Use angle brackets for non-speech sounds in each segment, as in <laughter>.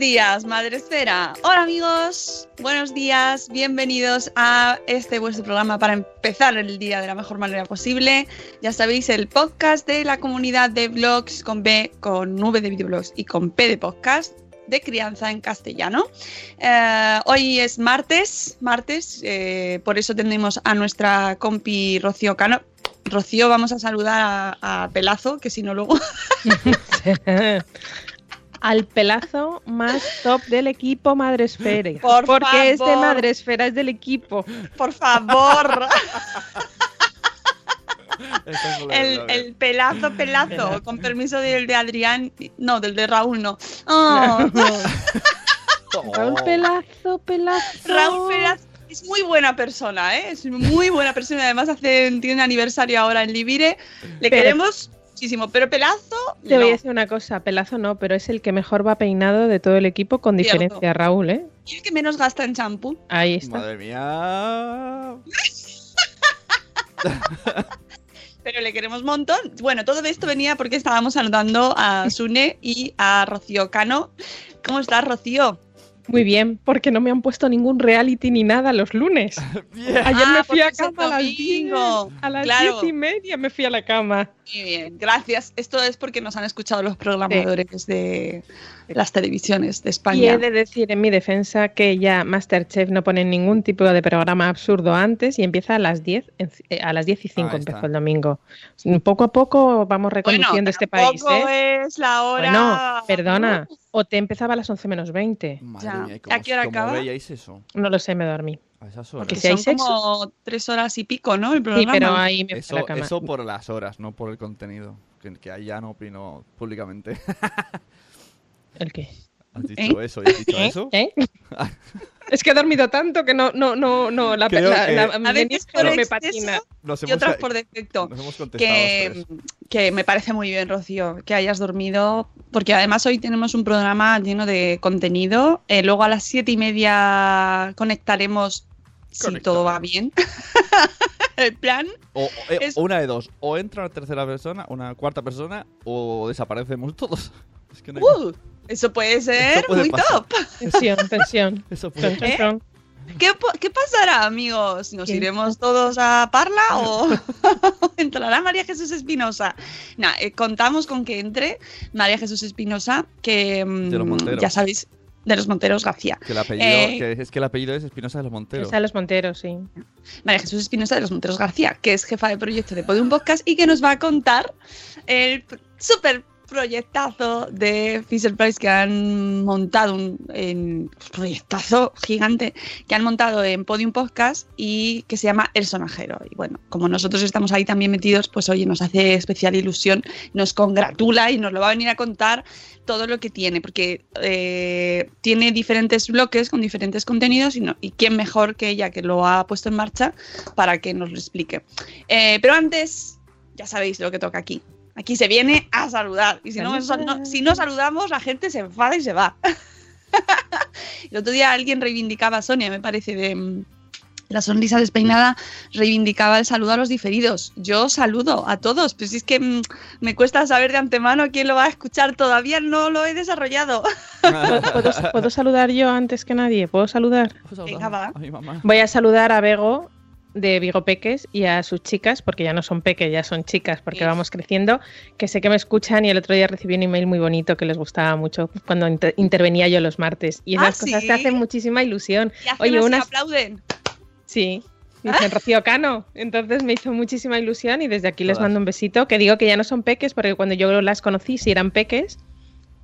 días, Madre Esfera. Hola amigos, buenos días, bienvenidos a este vuestro programa para empezar el día de la mejor manera posible. Ya sabéis, el podcast de la comunidad de blogs con B, con V de videoblogs y con P de podcast de crianza en castellano. Eh, hoy es martes, martes, eh, por eso tenemos a nuestra compi Rocío Cano. Rocío, vamos a saludar a, a Pelazo, que si no luego... <laughs> <laughs> al pelazo más top del equipo Madresfera. Por porque es de favor. Madresfera, es del equipo. Por favor. <laughs> El, el pelazo, pelazo, con permiso del de Adrián, no, del de Raúl no. <laughs> Oh, Raúl Pelazo, pelazo. Raúl Pelazo es muy buena persona, ¿eh? Es muy buena persona. Además, hace, tiene un aniversario ahora en Libire. Le Pero- queremos muchísimo, pero pelazo. Te voy a decir una cosa, pelazo no, pero es el que mejor va peinado de todo el equipo con Cierto. diferencia, Raúl, ¿eh? Y el que menos gasta en champú. Ahí está. Madre mía. <laughs> Pero le queremos un montón. Bueno, todo esto venía porque estábamos saludando a Sune y a Rocío Cano. ¿Cómo estás, Rocío? Muy bien, porque no me han puesto ningún reality ni nada los lunes. <laughs> Ayer Ah, me fui porque a cama a las 10, domingo. a las Claro. diez y media me fui a la cama. Muy bien, gracias. Esto es porque nos han escuchado los programadores de las televisiones de Y España. he de decir en mi defensa que ya Masterchef no pone ningún tipo de programa absurdo antes y empieza a las 10, en- eh, a las 10 y 5 Ahí empezó está. el domingo. Poco a poco vamos bueno, reconociendo este país, ¿eh? es la hora. Bueno, perdona, o te empezaba a las 11 menos 20. Madre Ya. mía, ¿y ¿A qué hora cómo acaba? veíais eso? No lo sé, me dormí. A esas horas. Que Que si hay son sexo. como tres horas y pico, ¿no? El Sí, programa. pero ahí me Eso, la cama. eso por las horas, no por el contenido. Que, que ahí ya no opino públicamente. <laughs> ¿El qué? ¿Has dicho eso? ¿Y has dicho ¿Eh? eso? ¿Eh? <laughs> es que he dormido tanto que no, no, no, no, la, Creo la- que- la- A mi veces por me patina. Y otras por defecto. nos hemos contestado Que, que me parece muy bien, Rocío, que hayas dormido, porque además hoy tenemos un programa lleno de contenido. Eh, luego a las siete y media conectaremos, si todo va bien. <laughs> El plan. O, o- eh, es- una de dos. O entra una tercera persona, una cuarta persona, o desaparecemos todos. <laughs> Es que no hay. Uh, eso puede ser puede muy pasar. top. Tensión, tensión. <laughs> Eso puede ¿Eh? ¿Qué, qué pasará, amigos? ¿Nos ¿Qué? iremos todos a Parla o <laughs> entrará María Jesús Espinosa? Nah, eh, contamos con que entre María Jesús Espinosa, que mm, De los Monteros. ya sabéis, de los Monteros García. Que el apellido, Eh, que es que el apellido es Espinosa de los Monteros. Esa los Monteros, sí. María Jesús Espinosa de los Monteros García, que es jefa de proyecto de Podium Podcast y que nos va a contar el súper proyectazo de Fisher Price que han montado un en- proyectazo gigante que han montado en Podium Podcast y que se llama El Sonajero. Y bueno, como nosotros estamos ahí también metidos, pues oye, nos hace especial ilusión, nos congratula y nos lo va a venir a contar todo lo que tiene, porque eh, tiene diferentes bloques con diferentes contenidos y, no, y quién mejor que ella que lo ha puesto en marcha para que nos lo explique. Eh, pero antes, ya sabéis lo que toca aquí. Aquí se viene a saludar. Y si no, no- si no saludamos, la gente se enfada y se va. <laughs> El otro día alguien reivindicaba a Sonia, me parece, de mm, la sonrisa despeinada, reivindicaba el saludo a los diferidos. Yo saludo a todos, pero si es que mm, me cuesta saber de antemano quién lo va a escuchar, todavía no lo he desarrollado. ¿Puedo, puedo- puedo saludar yo antes que nadie? ¿Puedo saludar? Venga, va. A mi mamá. Voy a saludar a Bego de Vigo Peques y a sus chicas, porque ya no son peques, ya son chicas, porque Sí. vamos creciendo, que sé que me escuchan y el otro día recibí un email muy bonito que les gustaba mucho cuando inter- intervenía yo los martes. Y ¿Ah, esas cosas sí? te hacen muchísima ilusión. Y hacen Oye, así, unas... aplauden. Sí. Dicen Rocío Cano. Entonces me hizo muchísima ilusión y desde aquí les mando un besito. Que digo que ya no son peques porque cuando yo las conocí, si eran peques,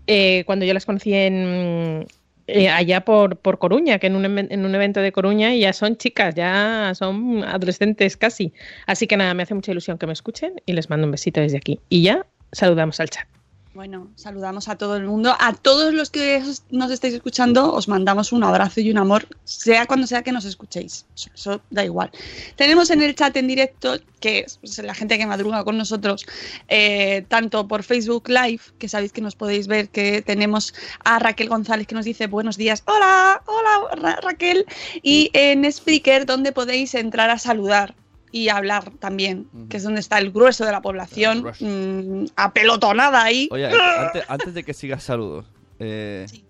eh, cuando yo las conocí en eh, allá por, por Coruña, que en un, en un evento de Coruña ya son chicas, ya son adolescentes casi. Así que nada, me hace mucha ilusión que me escuchen y les mando un besito desde aquí. Y ya saludamos al chat. Bueno, saludamos a todo el mundo. A todos los que os- nos estáis escuchando, os mandamos un abrazo y un amor, sea cuando sea que nos escuchéis. Eso, da igual. Tenemos en el chat en directo, que es pues, la gente que madruga con nosotros, eh, tanto por Facebook Live, que sabéis que nos podéis ver, que tenemos a Raquel González que nos dice buenos días. Hola, hola Ra- Raquel. Y en Spreaker, donde podéis entrar a saludar y hablar también, que es donde está el grueso de la población, grueso. mm, apelotonada ahí. Oye, <laughs> antes, antes de que sigas saludos, eh, Sí.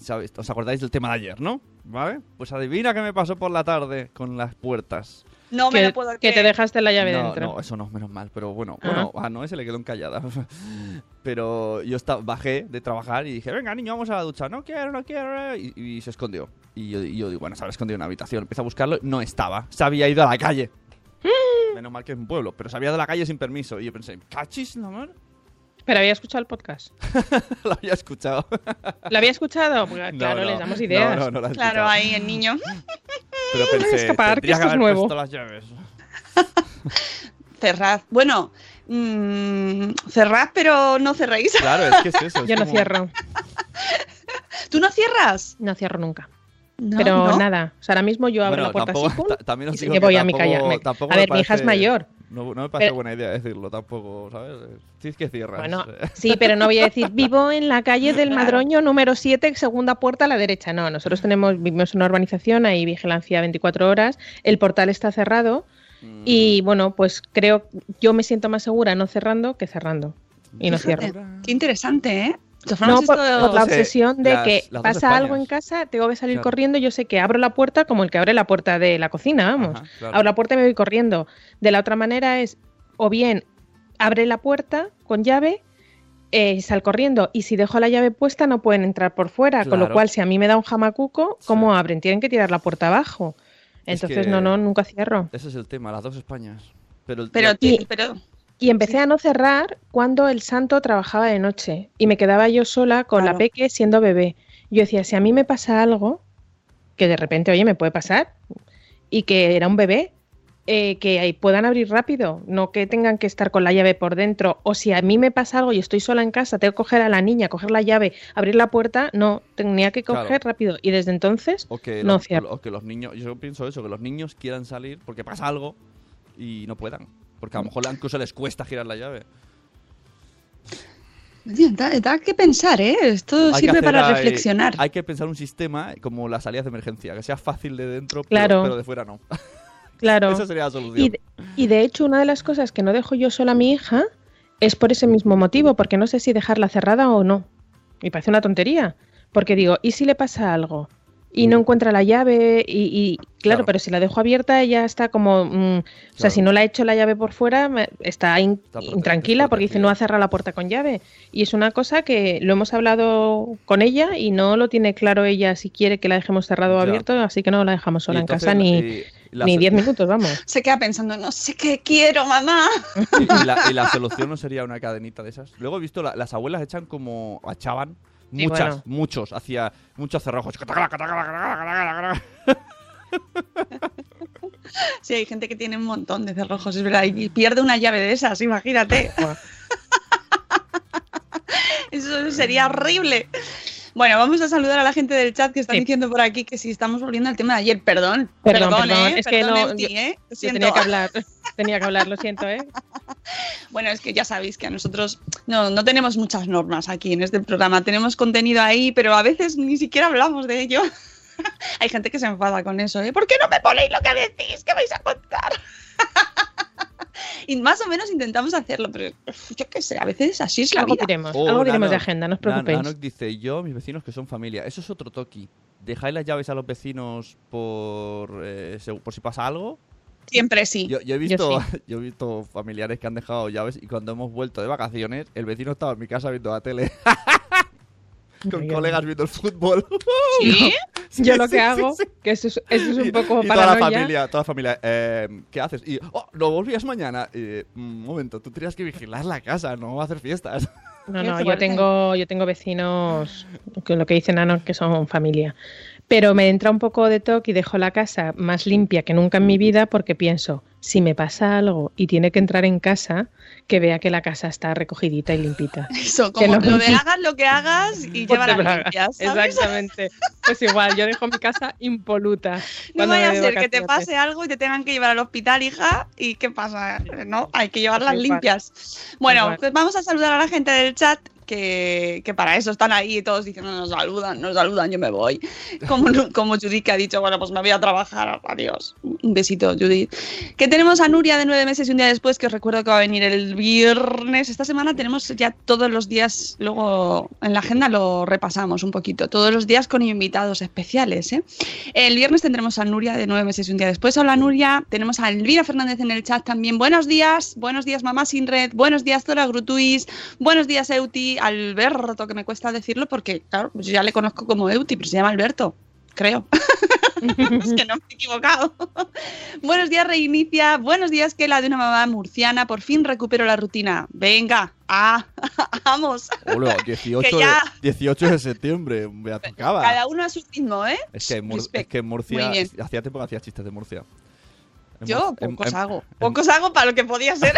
¿sabéis? ¿os acordáis del tema de ayer, no? ¿Vale? Pues adivina qué me pasó por la tarde con las puertas. No me que, lo puedo que creer. te dejaste la llave no, dentro. no, eso no, menos mal, pero bueno, Ah. bueno, a Noé se le quedó encallada. <laughs> pero yo esta- bajé de trabajar y dije, venga niño, vamos a la ducha. No quiero, no quiero. Y, y se escondió. Y yo, y yo digo, bueno, se habrá escondido en una habitación. Empiezo a buscarlo, no estaba. Se había ido a la calle. Menos mal que es un pueblo, pero se había ido a la calle sin permiso. Y yo pensé, ¿cachis la mar? Pero había escuchado el podcast. <laughs> Lo había escuchado. ¿Lo había escuchado? Porque, No, claro, no. les damos ideas. No, no, no Claro, escuchado. ahí el niño. <laughs> Pero pensé, escapar, que esto es nuevo. las llaves. <laughs> Cerrad. Bueno, mm, cerrad, pero no cerréis. Claro, es que es eso. es Yo no como- cierro. ¿Tú no cierras? No cierro nunca. No, Pero ¿no? nada. O sea, ahora mismo yo abro Bueno, la puerta tampoco, así, también os digo que voy a mi tampoco- calla. Me- tampoco a ver, mi hija es mayor. No, no me parece Pero- buena idea decirlo tampoco, ¿sabes? Sí, es que cierras. Bueno, <laughs> sí, pero no voy a decir vivo en la calle del. Madroño número 7, segunda puerta a la derecha. No, nosotros tenemos, vivimos en una urbanización, hay vigilancia 24 horas, el portal está cerrado mm, y bueno, pues creo, yo me siento más segura no cerrando que cerrando. Y no cierro. Qué interesante, ¿eh? No, por, esto- por la obsesión de las- que las pasa algo en casa, tengo que salir Claro. corriendo, yo sé que abro la puerta como el que abre la puerta de la cocina, vamos. Ajá, claro. Abro la puerta y me voy corriendo. De la otra manera es, o bien abre la puerta con llave, eh, sal corriendo, y si dejo la llave puesta no pueden entrar por fuera, con lo cual si a mí me da un jamacuco, ¿cómo Sí. abren? Tienen que tirar la puerta abajo. Es Entonces, que- no, no, nunca cierro. Ese es el tema, las dos Españas. Pero, el- Pero, Y- pero Y empecé a no cerrar cuando el santo trabajaba de noche y me quedaba yo sola con Claro. la peque siendo bebé. Yo decía, si a mí me pasa algo, que de repente, oye, me puede pasar, y que era un bebé, eh, que ahí puedan abrir rápido, no que tengan que estar con la llave por dentro. O si a mí me pasa algo y estoy sola en casa, tengo que coger a la niña, coger la llave, abrir la puerta, no, tenía que Claro. coger rápido. Y desde entonces, o, que no los, cierro. o que los niños, yo pienso eso, que los niños quieran salir porque pasa algo y no puedan. Porque a lo mejor incluso les cuesta girar la llave. Da, da que pensar, ¿eh? Esto Hay sirve para reflexionar. Hay que pensar un sistema como las salidas de emergencia, que sea fácil de dentro, pero- Claro. pero, de fuera no. <laughs> claro. Esa sería la solución. Y de, y de hecho, una de las cosas que no dejo yo sola a mi hija es por ese mismo motivo, porque no sé si dejarla cerrada o no. Me parece una tontería. Porque digo, ¿y si le pasa algo? Y no encuentra la llave, y, y- claro, Claro. pero si la dejo abierta, ella está como. mm, O sea, Claro. si no la ha hecho la llave por fuera, me- está, in- Está prote- intranquila porque dice no ha cerrado la puerta con llave. Y es una cosa que lo hemos hablado con ella y no lo tiene claro ella si quiere que la dejemos cerrado o abierto, así que no la dejamos sola en casa ni. y- la Ni so- 10 minutos, vamos. <laughs> Se queda pensando, no sé qué quiero, mamá. Y, y la, y la <laughs> solución no sería una cadenita de esas. Luego he visto la- las abuelas echan como echaban Sí, muchas, bueno. muchos, hacia muchos cerrojos. <laughs> Sí, hay gente que tiene un montón de cerrojos, es verdad, y pierde una llave de esas, imagínate. <laughs> Eso sería horrible. Bueno, vamos a saludar a la gente del chat que están Sí. diciendo por aquí que si estamos volviendo al tema de ayer. Perdón, Perdón, perdón, perdón, ¿eh? es que no- yo- ¿eh? Yo tenía que hablar, <laughs> tenía que hablar, lo siento, ¿eh? <laughs> Bueno, es que ya sabéis que a nosotros no, no tenemos muchas normas aquí en este programa. Tenemos contenido ahí, pero a veces ni siquiera hablamos de ello. <laughs> Hay gente que se enfada con eso, ¿eh? ¿Por qué no me ponéis lo que decís? ¿Qué vais a contar? Y más o menos intentamos hacerlo, pero yo qué sé, a veces así es la Algo vida. diremos, Oh, algo diremos de agenda, no os preocupéis. Nanok dice, yo, mis vecinos que son familia. Eso es otro toki. ¿Dejáis las llaves a los vecinos por, eh, por si pasa algo? Siempre sí. Yo, yo he visto, sí. <laughs> yo he visto familiares que han dejado llaves y cuando hemos vuelto de vacaciones, el vecino estaba en mi casa viendo la tele. <laughs> con colegas viendo el fútbol. ¿Sí? <laughs> <laughs> Yo lo Sí, que sí, hago, sí. que eso es, eso es un Y- poco y toda la familia, toda la familia, eh, ¿qué haces? Y, oh, ¿lo volvías mañana? Y, un momento, tú tendrías que vigilar la casa, no hacer fiestas. No, no, yo tengo, yo tengo vecinos, con lo que dicen Nano, que son familia. Pero me entra un poco de toque y dejo la casa más limpia que nunca en mi vida porque pienso, si me pasa algo y tiene que entrar en casa, que vea que la casa está recogidita y limpita. <laughs> Eso, Que como no- lo de hagas lo que hagas y bragas. limpias, ¿sabes? Exactamente. Pues igual, yo dejo mi casa impoluta. <laughs> No vaya a ser que te pase algo y te tengan que llevar al hospital, hija. ¿Y qué pasa? ¿No? Hay que llevarlas cual. limpias. Bueno, pues vamos a saludar a la gente del chat. Que, para eso están ahí todos diciendo nos saludan, nos saludan, yo me voy. <laughs> Como, como Judith que ha dicho, bueno, pues me voy a trabajar, adiós. Un besito, Judith. Que tenemos a Nuria de nueve meses y un día después, que os recuerdo que va a venir el viernes. Esta semana tenemos ya todos los días, luego en la agenda lo repasamos un poquito, todos los días con invitados especiales. ¿eh? El viernes tendremos a Nuria de nueve meses y un día después. Hola Nuria, tenemos a Elvira Fernández en el chat también. Buenos días, buenos días mamá sin red, buenos días Zora Grutuis, buenos días Euti, Alberto, que me cuesta decirlo porque, claro, pues yo ya le conozco como Euti, pero se llama Alberto, creo. <laughs> es que no me he equivocado. <laughs> buenos días Reinicia, buenos días que la de una mamá murciana, por fin recupero la rutina. Venga, ah, <laughs> vamos. Hola, 18, Que ya- de, 18 de septiembre, me tocaba. Cada uno a su ritmo, ¿eh? Es que, en Mur- Respect. es que en Murcia, hacía tiempo que hacía chistes de Murcia. En Yo Mur- pocos en- hago. Pocos hago para lo que podía ser.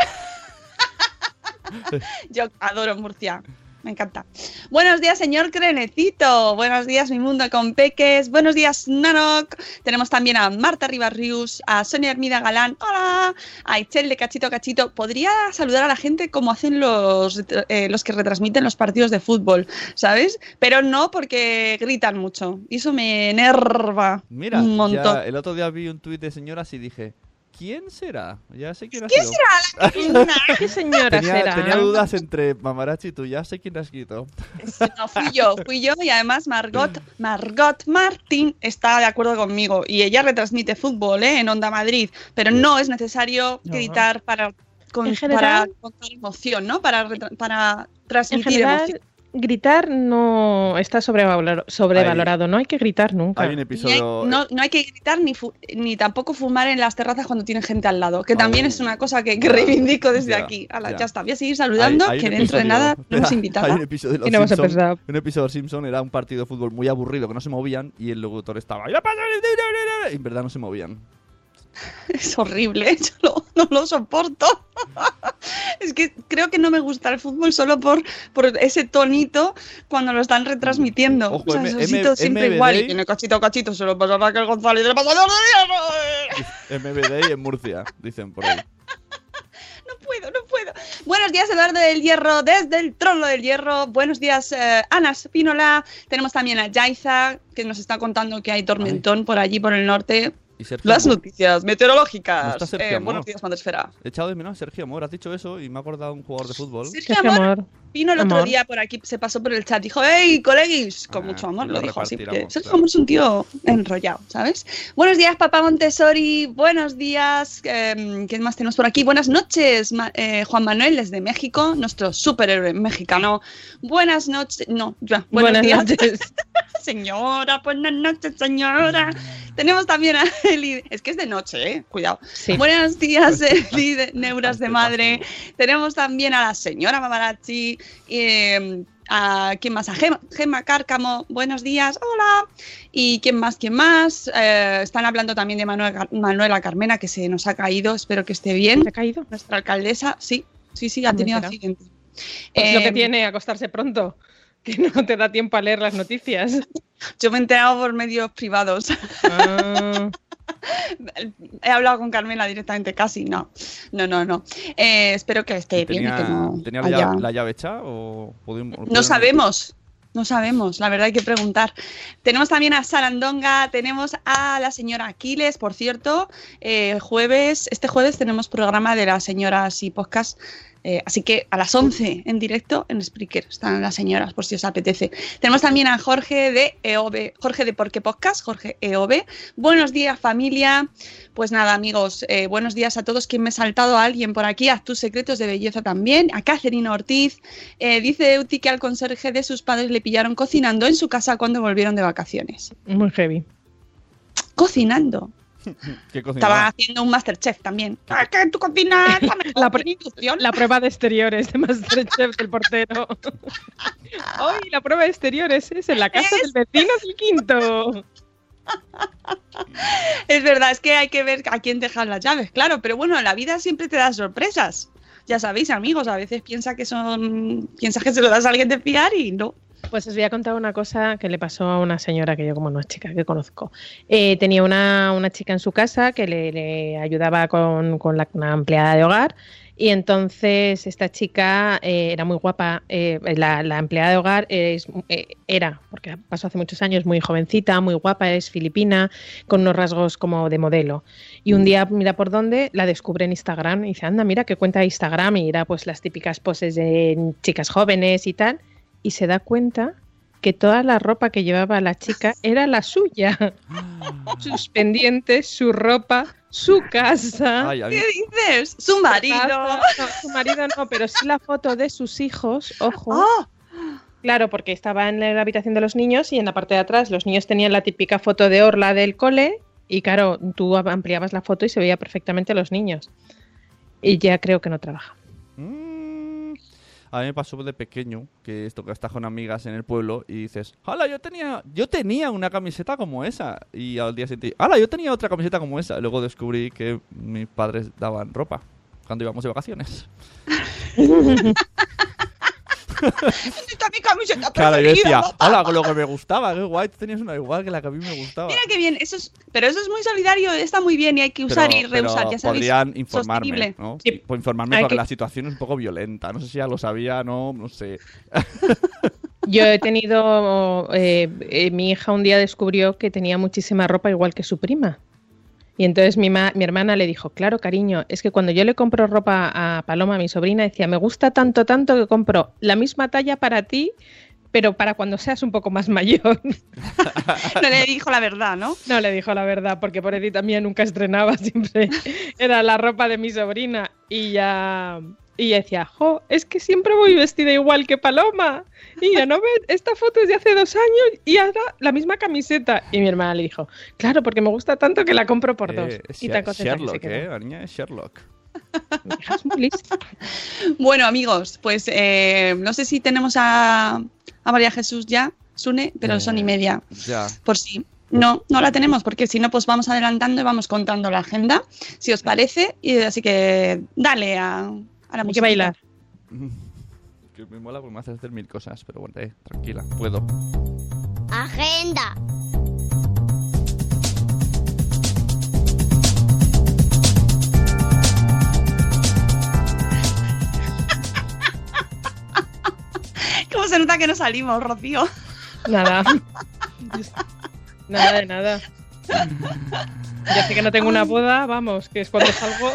Yo adoro Murcia. Me encanta. Buenos días, señor Crenecito. Buenos días, mi mundo con peques. Buenos días, Nanok. Tenemos también a Marta Ribarrius, a Sonia Hermida Galán. Hola. A Itzel de Cachito Cachito. Podría saludar a la gente como hacen los, eh, los que retransmiten los partidos de fútbol, ¿sabes? Pero no porque gritan mucho. Y eso me enerva Mira, un montón. el otro día vi un tuit de señoras y dije, ¿quién será? Ya sé quién ha ¿Quién sido. será la? <laughs> ¿Qué señora Tenía, será? tenía dudas entre Mamarachi y tú, ya sé quién ha escrito. No, fui yo, fui yo y además Margot, Margot Martín está de acuerdo conmigo y ella retransmite fútbol ¿eh? en Onda Madrid, pero no es necesario No. gritar para, con- En general- para contar emoción, ¿no? Para, En transmitir general, emoción. Gritar no está sobrevalor- sobrevalorado, no hay que gritar nunca. Hay un hay- episodio... no, no hay que gritar ni, fu- ni tampoco fumar en las terrazas cuando tienen gente al lado, que también es una cosa que, que reivindico desde Ya, aquí. Ala, ya. ya. está, voy a seguir saludando, hay- hay que dentro de nada tenemos <laughs> Hay invitada. un episodio de Los no un episodio de Simpson era un partido de fútbol muy aburrido que no se movían y el locutor estaba y en verdad no se movían. <laughs> Es horrible, <laughs> yo lo- no lo soporto. <laughs> es que creo que no me gusta el fútbol solo por, por ese tonito cuando lo están retransmitiendo. Ojo, o sea, M- M- siempre MBD. igual. Y tiene cachito cachito, se lo pasa a Raquel González y le pasa a Díaz. MBD y en Murcia, dicen por ahí. No puedo, no puedo. Buenos días, Eduardo del Hierro, desde el trono del Hierro. Buenos días, eh, Ana Spínola. Tenemos también a Yaiza, que nos está contando que hay tormentón por allí, por el norte. Y Sergio Las noticias No meteorológicas. Eh, buenos días, Madresfera. He echado de menos a Sergio Amor, has dicho eso y me ha acordado un jugador de fútbol. Sergio Sergio Amor Amor. vino el otro Amor. día por aquí, se pasó por el chat, dijo, hey, coleguis, con Ah, mucho amor, lo lo dijo así, porque Sergio claro. Amor es un tío enrollado, ¿sabes? Buenos días, papá Montessori, buenos días, eh, ¿qué más tenemos por aquí? Buenas noches, Ma- eh, Juan Manuel desde México, nuestro superhéroe mexicano. Buenas noches, no, ya, buenos Buenas días, noches. <laughs> señora, buenas noches, señora. Tenemos también a <laughs> Eli- es que es de noche, eh, cuidado. Buenos días, Eli <laughs> de Neuras de Madre. Tenemos también a la señora Mamarazzi. eh, a quién más, a Gema, Gema Cárcamo, buenos días, hola. Y quién más, quién más. Eh, están hablando también de Manuel- Manuela Carmena, que se nos ha caído, espero que esté bien. ¿Se ha caído? Nuestra alcaldesa, sí, sí, sí, ha ¿Dónde tenido será? accidente. Pues lo que Eh, tiene acostarse pronto, que no te da tiempo a leer las noticias. Yo me he enterado por medios privados. Ah, <laughs> He hablado con Carmela directamente, casi, no. No, no, no. Eh, espero que esté bien. y ¿Tenía, que no tenía la, llave, la llave hecha o pudimos- No sabemos. No sabemos, la verdad hay que preguntar. Tenemos también a Sarandonga, tenemos a la señora Aquiles, por cierto, eh, jueves, este jueves tenemos programa de las señoras y podcast, eh, así que a las 11 en directo en Spreaker están las señoras, por si os apetece. Tenemos también a Jorge de EOB, Jorge de Porque Podcast, Jorge EOB. Buenos días familia. Pues nada amigos, eh, buenos días a todos. Quien me ha saltado a alguien por aquí, a tus secretos de belleza también, a Catherine Ortiz. Eh, dice Euti que al conserje de sus padres le pillaron cocinando en su casa cuando volvieron de vacaciones. muy heavy. Cocinando. <laughs> ¿Qué cocinaba? Estaba haciendo un Masterchef también. ¿Qué, qué tú cocinas? <laughs> Dame La, prueba de exteriores de Masterchef del portero. <laughs> ¡Ay, la prueba de exteriores es en la casa del vecino del quinto! Es verdad, es que hay que ver a quién dejas las llaves, claro, pero bueno, la vida siempre te da sorpresas. Ya sabéis, amigos, a veces piensa que son piensas que se lo das a alguien de fiar y no. Pues os voy a contar una cosa que le pasó a una señora que yo como no es chica que conozco. Eh, tenía una, una chica en su casa que le, le ayudaba con, con la, una empleada de hogar y entonces esta chica eh, era muy guapa. eh, la, la empleada de hogar es, eh, era, porque pasó hace muchos años, muy jovencita, muy guapa, es filipina, con unos rasgos como de modelo. Y un día, mira por dónde, la descubre en Instagram y dice, anda, mira qué cuenta de Instagram y era pues las típicas poses de chicas jóvenes y tal y se da cuenta que toda la ropa que llevaba la chica era la suya. <gasps> Sus pendientes, su ropa, su casa. Ay, a mí- ¿Qué dices? Su marido. No, su marido no, pero sí la foto de sus hijos, ojo. ¡Oh! Claro, porque estaba en la habitación de los niños y en la parte de atrás los niños tenían la típica foto de orla del cole y claro, tú ampliabas la foto y se veía perfectamente a los niños. Y ya creo que no trabaja. Mm, A mí me pasó de pequeño que esto que estás con amigas en el pueblo y dices, ¡Hala, yo tenía, yo tenía una camiseta como esa! Y al día siguiente, ¡Hala, yo tenía otra camiseta como esa! Luego descubrí que mis padres daban ropa cuando íbamos de vacaciones. <laughs> ¿Dónde está mi camiseta <laughs> Claro, yo decía? ¡Hala, con lo que me gustaba! ¡Qué guay! Tú tenías una igual que la que a mí me gustaba. Mira qué bien, eso es, pero eso es muy solidario, está muy bien y hay que usar Pero- y reusar, ya sabéis. podrían informarme, sostenible. ¿no? Sí. Pues informarme Hay porque que- la situación es un poco violenta. No sé si ya lo sabía, no, no sé. <laughs> Yo he tenido, eh, eh, mi hija un día descubrió que tenía muchísima ropa igual que su prima. Y entonces mi, ma- mi hermana le dijo, claro, cariño, es que cuando yo le compro ropa a Paloma, mi sobrina, decía, me gusta tanto, tanto que compro la misma talla para ti, pero para cuando seas un poco más mayor. <laughs> No le dijo la verdad, ¿no? No le dijo la verdad, porque pobrecita mía nunca estrenaba, <laughs> siempre era la ropa de mi sobrina. Y ya, y ella decía, jo, es que siempre voy vestida igual que Paloma. Y ya no ves, esta foto es de hace dos años y ahora la misma camiseta. Y mi hermana le dijo, claro, porque me gusta tanto que la compro por dos. Eh, es y que se Sherlock, quedó. ¿eh? Es Sherlock. Mi hija es muy lista. <laughs> Bueno, amigos, pues eh, no sé si tenemos a, a María Jesús ya, Sune, pero Eh, son y media, Ya. por si. No, no la tenemos, porque si no, pues vamos adelantando y vamos contando la agenda, si os parece. Y así que dale a, a la Hay que música. bailar. Que me mola porque me hace hacer mil cosas, pero bueno, eh, tranquila, puedo. Agenda. <laughs> ¿Cómo se nota que no salimos, Rocío? Nada. <laughs> nada de nada. Ya sé que no tengo una boda, vamos, que es cuando salgo. <laughs>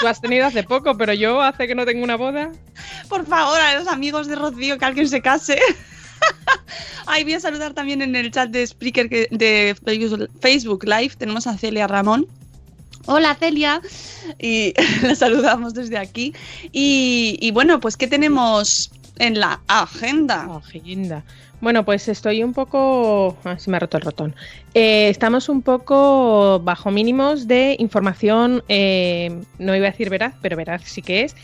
Tú has tenido hace poco, pero yo hace que no tengo una boda. Por favor, a los amigos de Rocío, que alguien se case. <laughs> Ay, voy a saludar también en el chat de Spreaker que- de Facebook Live. Tenemos a Celia Ramón. Hola Celia, y <laughs> la saludamos desde aquí. Y, y bueno, pues ¿qué tenemos en la agenda? Agenda. Bueno, pues estoy un poco. Ah, se me ha roto el rotón. Eh, estamos un poco bajo mínimos de información, eh, no iba a decir veraz, pero veraz sí que es,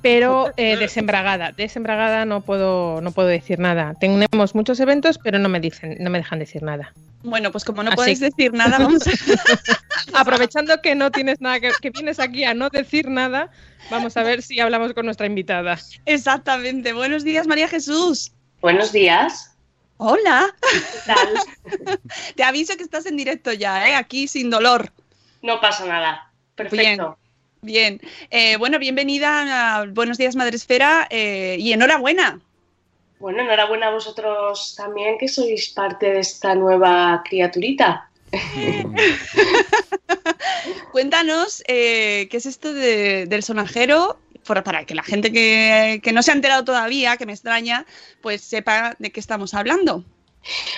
pero eh, desembragada. Desembragada no puedo, no puedo decir nada. Tenemos muchos eventos, pero no me dicen, no me dejan decir nada. Bueno, pues como no Así que- decir nada, vamos a... <laughs> Aprovechando que no tienes nada, que, que vienes aquí a no decir nada, vamos a ver si hablamos con nuestra invitada. Exactamente. Buenos días, María Jesús. Buenos días. Hola. ¿Qué tal? <laughs> Te aviso que estás en directo ya, ¿eh? Aquí sin dolor. No pasa nada. Perfecto. Bien. Eh, bueno, bienvenida a Buenos días, Madresfera, eh, y enhorabuena. Bueno, enhorabuena a vosotros también que sois parte de esta nueva criaturita. <laughs> Cuéntanos eh, qué es esto de- del sonajero, para que la gente que, que no se ha enterado todavía, que me extraña, pues sepa de qué estamos hablando.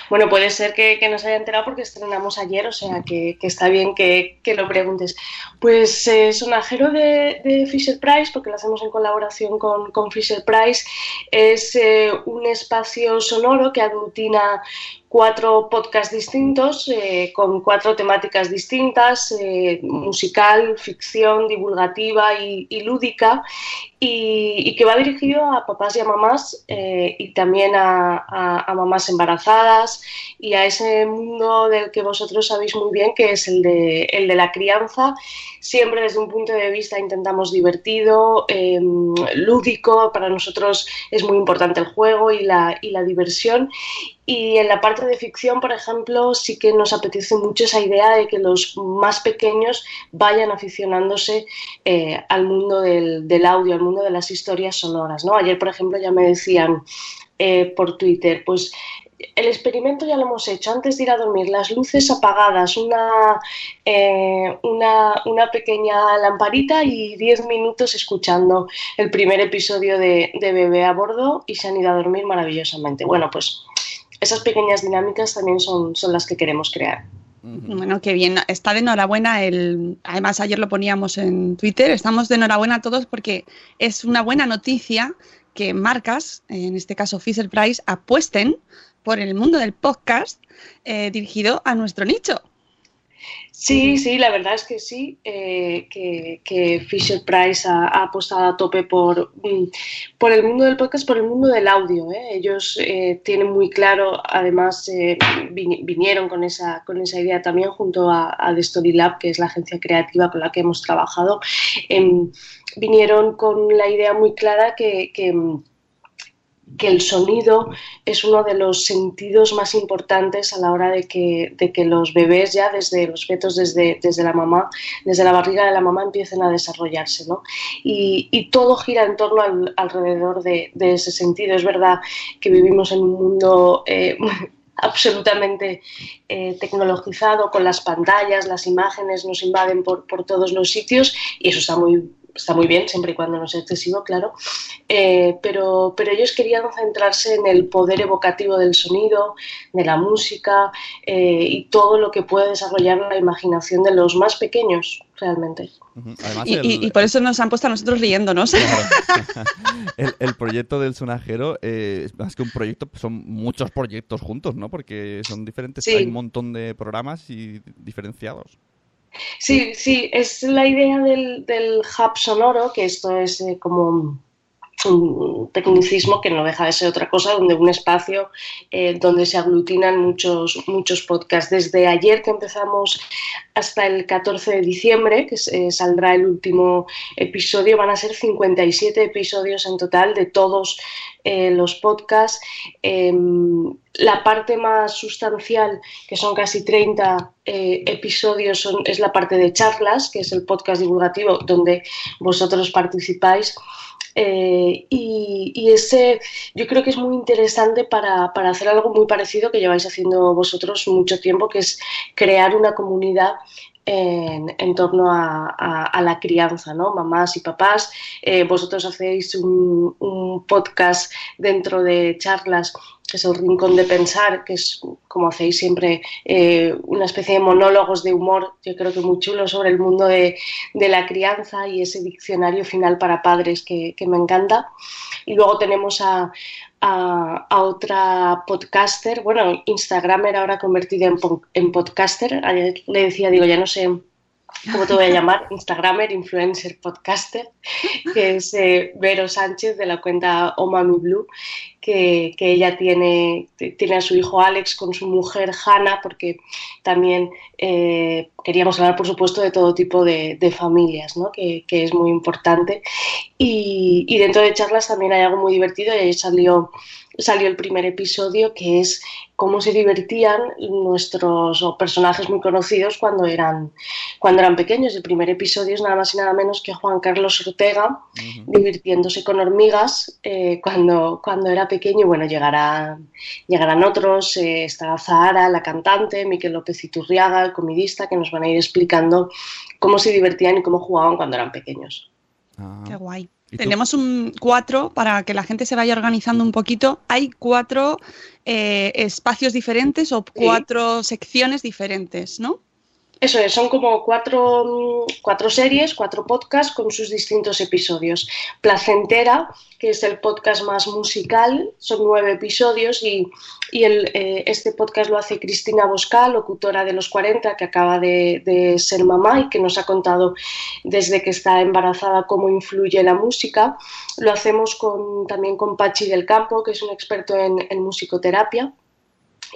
Bueno, puede ser que, que no se haya enterado porque estrenamos ayer, o sea que, que está bien que, que lo preguntes. Pues eh, Sonajero de, de Fisher Price, porque lo hacemos en colaboración con, con Fisher Price, es eh, un espacio sonoro que aglutina cuatro podcasts distintos eh, con cuatro temáticas distintas, eh, musical, ficción, divulgativa y, y lúdica, y, y que va dirigido a papás y a mamás eh, y también a, a- a mamás embarazadas y a ese mundo del que vosotros sabéis muy bien que es el de, el de la crianza. Siempre desde un punto de vista intentamos divertido, eh, lúdico, para nosotros es muy importante el juego y la, y la diversión. Y en la parte de ficción, por ejemplo, sí que nos apetece mucho esa idea de que los más pequeños vayan aficionándose eh, al mundo del, del audio, al mundo de las historias sonoras. ¿no? Ayer, por ejemplo, ya me decían eh, por Twitter, pues el experimento ya lo hemos hecho. Antes de ir a dormir, las luces apagadas, una, eh, una, una pequeña lamparita y 10 minutos escuchando el primer episodio de, de Bebé a bordo y se han ido a dormir maravillosamente. Bueno, pues esas pequeñas dinámicas también son, son las que queremos crear. Bueno, qué bien. Está de enhorabuena el. Además, ayer lo poníamos en Twitter. Estamos de enhorabuena a todos porque es una buena noticia que marcas, en este caso Fisher Price, apuesten por el mundo del podcast eh, dirigido a nuestro nicho. Sí, sí, la verdad es que sí, eh, que, que Fisher Price ha, ha apostado a tope por, mm, por el mundo del podcast, por el mundo del audio. ¿eh? Ellos eh, tienen muy claro, además eh, vini- vinieron con esa, con esa idea también junto a, a The Story Lab, que es la agencia creativa con la que hemos trabajado. em, vinieron con la idea muy clara que, que, mm, que el sonido es uno de los sentidos más importantes a la hora de que, de que los bebés ya desde los fetos, desde, desde la mamá, desde la barriga de la mamá empiecen a desarrollarse. ¿no? Y, y todo gira en torno al- alrededor de, ese sentido. Es verdad que vivimos en un mundo... eh, <laughs> absolutamente eh, tecnologizado con las pantallas, las imágenes nos invaden por, por todos los sitios y eso está muy, está muy bien, siempre y cuando no sea excesivo, claro. Eh, pero, pero ellos querían centrarse en el poder evocativo del sonido, de la música eh, y todo lo que puede desarrollar la imaginación de los más pequeños, realmente. Además, Y, el, y- y por eso nos han puesto a nosotros riéndonos. <laughs> el- el proyecto del sonajero eh, es más que un proyecto, pues son muchos proyectos juntos, ¿no? Porque son diferentes, Sí. hay un montón de programas y diferenciados. Sí, sí, es la idea del, del hub sonoro, que esto es eh, como un tecnicismo que no deja de ser otra cosa, donde un espacio eh, donde se aglutinan muchos, muchos podcasts. Desde ayer que empezamos hasta el 14 de diciembre, que eh, saldrá el último episodio, van a ser 57 episodios en total de todos eh, los podcasts. Em, la parte más sustancial, que son casi 30 eh, episodios, es la parte de charlas, que es el podcast divulgativo donde vosotros participáis. Y, y ese yo creo que es muy interesante para, para hacer algo muy parecido que lleváis haciendo vosotros mucho tiempo, que es crear una comunidad en, torno a, la crianza, ¿no? Mamás y papás. Eh, vosotros hacéis un, podcast dentro de charlas que es el Rincón de Pensar, que es, como hacéis siempre, eh, una especie de monólogos de humor, yo creo que muy chulo, sobre el mundo de, la crianza y ese diccionario final para padres que me encanta. Y luego tenemos a, a, a, otra podcaster, bueno, Instagramer ahora convertida en, en podcaster. Ayer le decía, digo, ya no sé ¿cómo te voy a llamar? Instagramer, influencer, podcaster, que es eh, Vero Sánchez de la cuenta Omami Blue, que, que, ella tiene, tiene a su hijo Alex con su mujer Hannah, porque también eh, queríamos hablar, por supuesto, de todo tipo de, de familias, ¿no? que, que, es muy importante. Y, y, dentro de charlas también hay algo muy divertido, y ahí salió, salió el primer episodio, que es cómo se divertían nuestros personajes muy conocidos cuando eran, cuando eran pequeños. El primer episodio es nada más y nada menos que Juan Carlos Ortega uh -huh. divirtiéndose con hormigas eh, cuando, cuando era pequeño. Bueno, llegarán, llegarán otros, eh, estará Zahara, la cantante, Miquel López Iturriaga, el comidista, que nos van a ir explicando cómo se divertían y cómo jugaban cuando eran pequeños. Ah. Qué guay. Tenemos un cuatro para que la gente se vaya organizando un poquito. Hay cuatro eh, espacios diferentes o cuatro sí. secciones diferentes, ¿no? Eso es, son como cuatro, cuatro, series, cuatro podcasts con sus distintos episodios. Placentera, que es el podcast más musical, son nueve episodios y, y el, eh, este podcast lo hace Cristina Bosca, locutora de los 40, que acaba de, ser mamá y que nos ha contado desde que está embarazada cómo influye la música. Lo hacemos con, también con Pachi del Campo, que es un experto en musicoterapia.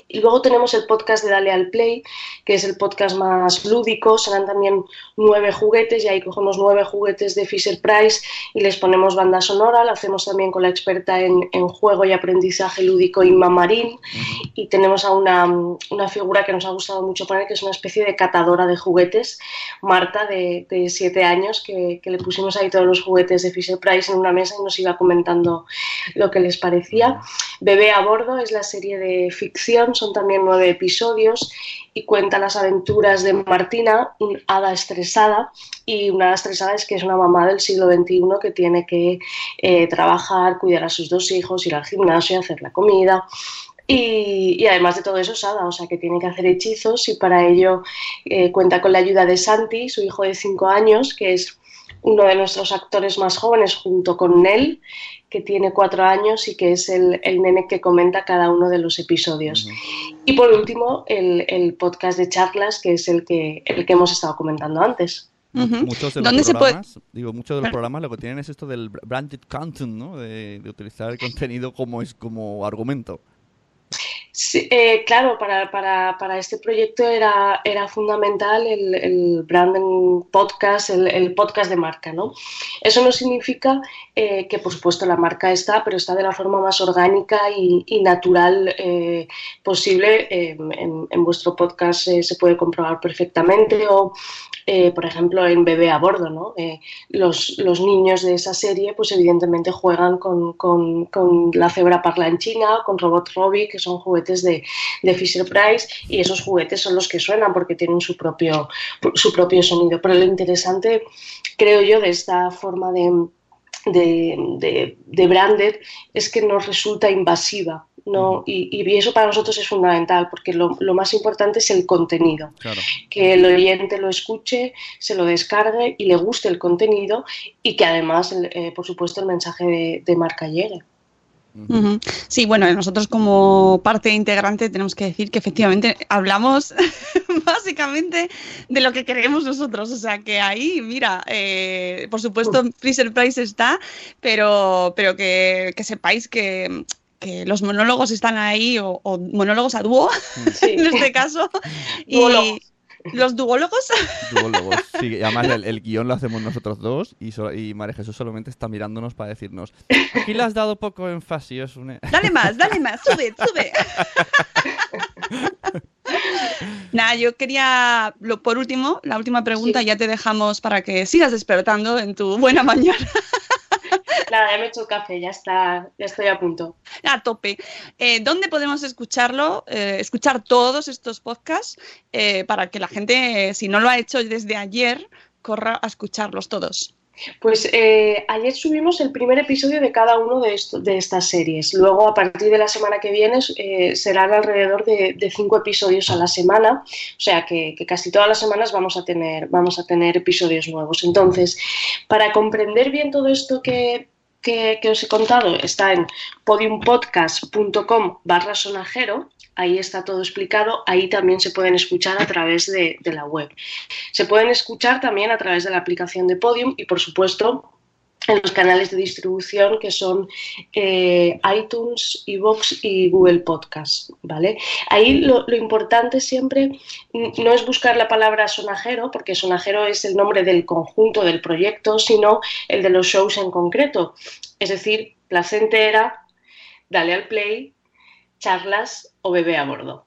Y luego tenemos el podcast de Dale al Play, que es el podcast más lúdico. Serán también nueve juguetes y ahí cogemos nueve juguetes de Fisher Price y les ponemos banda sonora. Lo hacemos también con la experta en, en juego y aprendizaje lúdico Inma Marín. Uh -huh. Y tenemos a una, una, figura que nos ha gustado mucho poner, que es una especie de catadora de juguetes, Marta, de, de siete años, que, que, le pusimos ahí todos los juguetes de Fisher Price en una mesa y nos iba comentando lo que les parecía. Bebé a bordo es la serie de ficción son también nueve episodios y cuenta las aventuras de Martina, una hada estresada, y una hada estresada es que es una mamá del siglo XXI que tiene que eh, trabajar, cuidar a sus dos hijos, ir al gimnasio, hacer la comida. Y, y, además de todo eso es hada, o sea que tiene que hacer hechizos y para ello eh, cuenta con la ayuda de Santi, su hijo de cinco años, que es uno de nuestros actores más jóvenes junto con Nell, que tiene cuatro años y que es el, el nene que comenta cada uno de los episodios. Uh -huh. Y por último, el, el, podcast de charlas, que es el que, el que hemos estado comentando antes. Uh -huh. Muchos de los ¿Dónde programas, se puede... digo, muchos de los programas lo que tienen es esto del branded content, ¿no? De, de utilizar el contenido como es como argumento. Sí, eh, claro, para, para, para, este proyecto era, era fundamental el, el branding podcast, el, el, podcast de marca, ¿no? Eso no significa eh, que, por supuesto, la marca está, pero está de la forma más orgánica y, y natural eh, posible. En, en, vuestro podcast eh, se puede comprobar perfectamente o, eh, por ejemplo, en Bebé a Bordo, ¿no? Eh, los, los, niños de esa serie, pues evidentemente juegan con, con, con la cebra parlanchina, con Robot Robbie, que son juguetes de, de, Fisher Price, y esos juguetes son los que suenan porque tienen su propio, su propio sonido. Pero lo interesante, creo yo, de esta forma de, de, de, de branded es que nos resulta invasiva. ¿no? Y, y, eso para nosotros es fundamental porque lo, lo más importante es el contenido. Claro. Que el oyente lo escuche, se lo descargue y le guste el contenido y que además, eh, por supuesto, el mensaje de, de marca llegue. Sí, bueno, nosotros como parte integrante tenemos que decir que efectivamente hablamos <laughs> básicamente de lo que queremos nosotros. O sea, que ahí, mira, eh, por supuesto, Freezer Price está, pero, pero que, que sepáis que que los monólogos están ahí, o, o monólogos a dúo, sí. <laughs> en este caso. y los duólogos. <laughs> Duólogos, sí. Y además el, el, guion lo hacemos nosotros dos y, so, y María Jesús solamente está mirándonos para decirnos, aquí le has dado poco énfasis. Una... <laughs> Dale más, dale más, sube, sube. <laughs> Nada, yo quería, lo, por último, la última pregunta, sí. ya te dejamos para que sigas despertando en tu buena mañana. Nada, ya me he hecho café, ya está, ya estoy a punto. A tope. Eh, ¿Dónde podemos escucharlo, eh, escuchar todos estos podcasts eh, para que la gente, si no lo ha hecho desde ayer, corra a escucharlos todos? Pues eh, ayer subimos el primer episodio de cada uno de, esto- de estas series. Luego, a partir de la semana que viene, eh, serán alrededor de, de cinco episodios a la semana. O sea que, que casi todas las semanas vamos a, tener, vamos a tener episodios nuevos. Entonces, para comprender bien todo esto que, que- os he contado, está en podiumpodcast.com barra sonajero. Ahí está todo explicado. Ahí también se pueden escuchar a través de, de la web. Se pueden escuchar también a través de la aplicación de Podium y, por supuesto, en los canales de distribución que son eh, iTunes, iVoox y Google Podcast, ¿vale? Ahí lo, importante siempre no es buscar la palabra sonajero, porque sonajero es el nombre del conjunto del proyecto, sino el de los shows en concreto. Es decir, placentera, dale al play, charlas o bebé a bordo.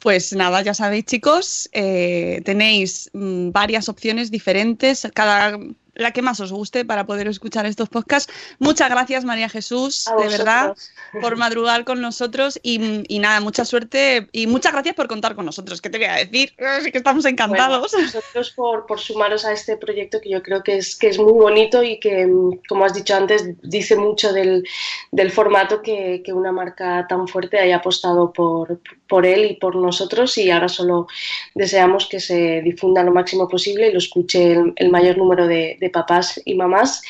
Pues nada, ya sabéis chicos, eh, tenéis mm, varias opciones diferentes, cada la que más os guste para poder escuchar estos podcasts. Muchas gracias María Jesús, de verdad, por madrugar con nosotros y, y nada, mucha suerte y muchas gracias por contar con nosotros, ¿qué te voy a decir? Así que estamos encantados. Bueno, vosotros por, por sumaros a este proyecto que yo creo que es, que es muy bonito y que, como has dicho antes, dice mucho del, del formato que, que una marca tan fuerte haya apostado por, por él y por nosotros y ahora solo deseamos que se difunda lo máximo posible y lo escuche el, el mayor número de, de papás y mamás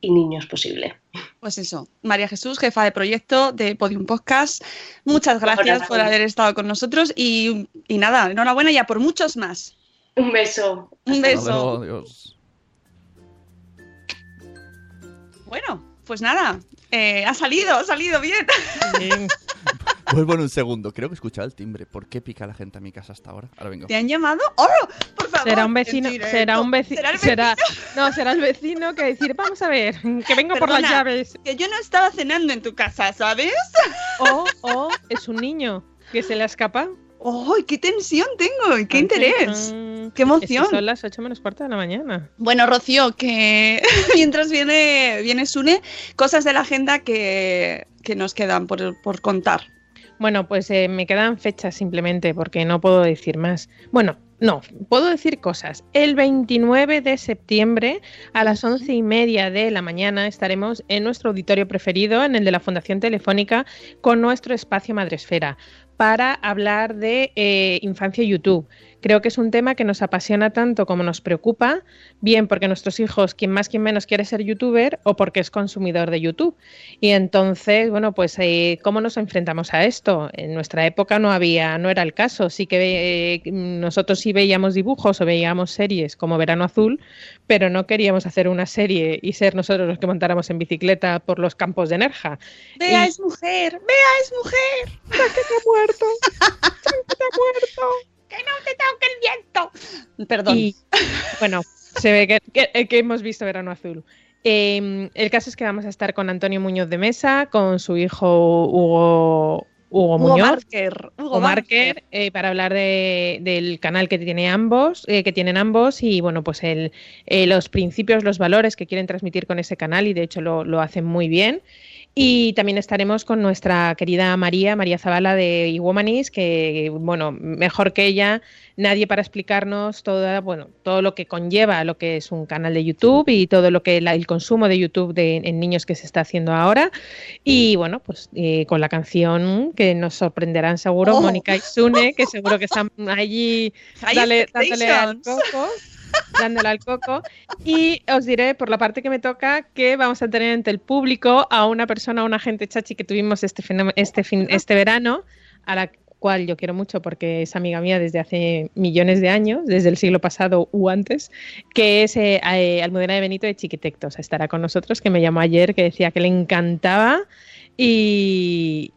y niños posible. Pues eso, María Jesús, jefa de proyecto de Podium Podcast, muchas gracias por haber estado con nosotros y, y nada, enhorabuena ya por muchos más. Un beso. Un beso. luego, adiós. Bueno, pues nada, eh, ha salido, ha salido bien. <laughs> Vuelvo en un segundo. Creo que he escuchado el timbre. ¿Por qué pica la gente a mi casa hasta ahora? Ahora vengo. ¿Te han llamado? ¡Oh! Por favor. Será un vecino, será un vecino, ¿Será no, será el vecino que decir, vamos a ver, que vengo por las llaves. Que yo no estaba cenando en tu casa, ¿sabes? O, o es un niño que se le escapa. ¡Oh! ¡Qué tensión tengo! y ¡Qué interés! ¡Qué emoción! es que son las 8 menos cuarto de la mañana. Bueno, Rocío, que <laughs> mientras viene, viene Sune, cosas de la agenda que, que nos quedan por, por contar. Bueno, pues eh, me quedan fechas simplemente porque no puedo decir más. Bueno, no, puedo decir cosas. El 29 de septiembre a las once y media de la mañana estaremos en nuestro auditorio preferido, en el de la Fundación Telefónica, con nuestro espacio Madresfera para hablar de eh, infancia YouTube. Creo que es un tema que nos apasiona tanto como nos preocupa, bien porque nuestros hijos, quien más, quien menos quiere ser youtuber o porque es consumidor de YouTube. Y entonces, bueno, pues eh, ¿cómo nos enfrentamos a esto? En nuestra época no había, no era el caso. Sí que eh, nosotros sí veíamos dibujos o veíamos series como Verano Azul, pero no queríamos hacer una serie y ser nosotros los que montáramos en bicicleta por los campos de Nerja. ¡Bea Y- es mujer! ¡Bea es mujer! que te ha muerto! <laughs> que te ha muerto! ¡Que no te toque el viento! Perdón. Y bueno, se ve que, que- que hemos visto Verano Azul. Eh, el caso es que vamos a estar con Antonio Muñoz de Mesa, con su hijo Hugo, Hugo, Hugo Muñoz. Marker. Hugo Marker, eh, para hablar de- del canal que tiene ambos, eh, que tienen ambos y bueno, pues el, eh, los principios, los valores que quieren transmitir con ese canal y de hecho lo, lo hacen muy bien. Y también estaremos con nuestra querida María, María Zavala de iWomanis, que bueno, mejor que ella, nadie para explicarnos todo, bueno, todo lo que conlleva lo que es un canal de YouTube y todo lo que la- el consumo de YouTube de, en niños que se está haciendo ahora. Y bueno, pues eh, con la canción que nos sorprenderán seguro, Oh. Mónica y Sune, que seguro que están allí dale- dándole al coco. Dándole al coco. Y os diré, por la parte que me toca, que vamos a tener ante el público a una persona, a una gente chachi que tuvimos este, este, fin, este verano, a la cual yo quiero mucho porque es amiga mía desde hace millones de años, desde el siglo pasado u antes, que es eh, eh, Almudena de Benito de Chiquitectos. Estará con nosotros, que me llamó ayer, que decía que le encantaba y,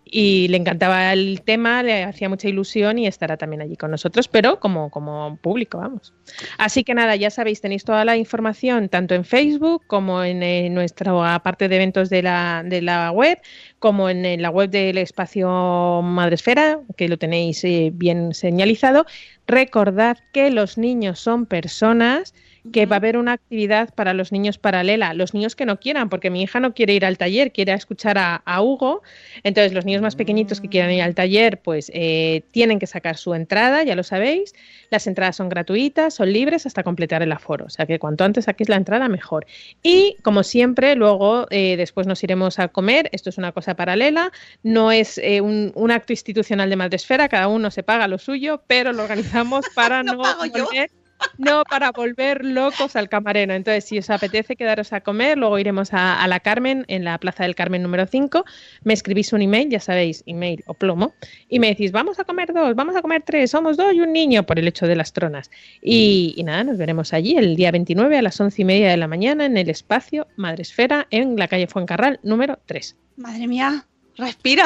le encantaba el tema, le hacía mucha ilusión y estará también allí con nosotros, pero como, como público, vamos. Así que nada, ya sabéis, tenéis toda la información tanto en Facebook como en, nuestra parte de eventos de la, de la web, como en, eh, la web del espacio Madresfera, que lo tenéis eh, bien señalizado. Recordad que los niños son personas que va a haber una actividad para los niños paralela, los niños que no quieran, porque mi hija no quiere ir al taller, quiere escuchar a, a Hugo, entonces los niños más pequeñitos que quieran ir al taller, pues eh, tienen que sacar su entrada, ya lo sabéis. Las entradas son gratuitas, son libres hasta completar el aforo. O sea que cuanto antes saquéis la entrada, mejor. Y como siempre, luego eh, después nos iremos a comer. Esto es una cosa paralela. No es eh, un, un acto institucional de Madresfera, cada uno se paga lo suyo, pero lo organizamos <laughs> para no, volver- no para volver locos al camarero. Entonces, si os apetece quedaros a comer, luego iremos a, a la Carmen, en la Plaza del Carmen número 5. Me escribís un email, ya sabéis, email o plomo, y me decís, vamos a comer dos, vamos a comer tres, somos dos y un niño, por el hecho de las tronas. Y, y nada, nos veremos allí el día 29 a las once y media de la mañana en el espacio Madresfera en la calle Fuencarral número 3. Madre mía, respira.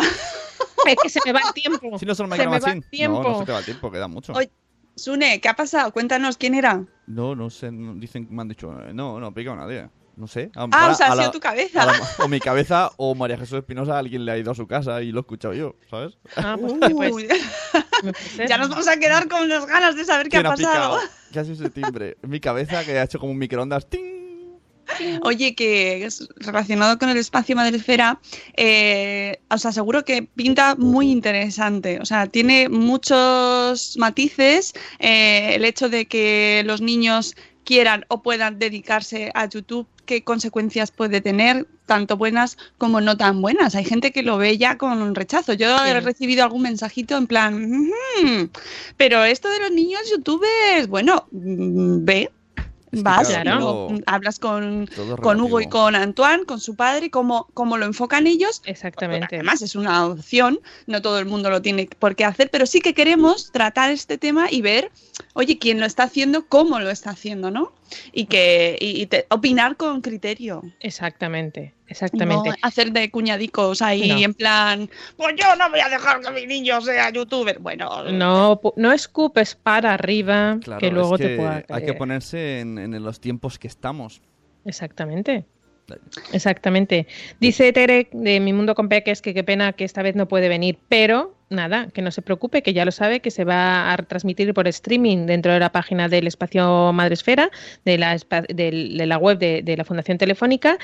Es que se me va el tiempo. Si no son se me va Micro el Machine. tiempo. No, no se te va el tiempo, queda mucho. Oye, Sune, ¿qué ha pasado? Cuéntanos quién era. No, no sé, no- dicen, me han dicho, no, no ha picado nadie. No sé. A- Ah, a- o sea, ha la- sido tu cabeza. la- o mi cabeza o María Jesús Espinosa, alguien le ha ido a su casa y lo he escuchado yo, ¿sabes? Ah, pues, Uy, pues, puse- <laughs> ya nos vamos a quedar con las ganas de saber qué ha ¿Quién ha pasado. picado? ¿Qué ha sido ese timbre? Mi cabeza que ha hecho como un microondas. ¡ting! Oye, que es relacionado con el espacio Madresfera, eh, os aseguro que pinta muy interesante. O sea, tiene muchos matices. eh, el hecho de que los niños quieran o puedan dedicarse a YouTube, qué consecuencias puede tener, tanto buenas como no tan buenas. Hay gente que lo ve ya con rechazo. Yo he recibido algún mensajito en plan, "Ujú, pero esto de los niños youtubers, bueno, mm, ve. Vas, claro, hablas con, con Hugo y con Antoine, con su padre, cómo, cómo lo enfocan ellos. Exactamente. Además, es una opción, no todo el mundo lo tiene por qué hacer, pero sí que queremos tratar este tema y ver, oye, quién lo está haciendo, cómo lo está haciendo, ¿no? Y que y, y te- opinar con criterio. Exactamente, exactamente. No hacer de cuñadicos ahí No. en plan, pues yo no voy a dejar que mi niño sea youtuber. Bueno, No, no escupes para arriba, Claro, que luego es que te pueda hay que caer. ponerse en, en los tiempos que estamos. Exactamente. Exactamente. Dice Tere de Mi Mundo con Peques que qué pena que esta vez no puede venir, pero nada, que no se preocupe, que ya lo sabe, que se va a transmitir por streaming dentro de la página del espacio Madresfera, de la, de la web de, de la Fundación Telefónica,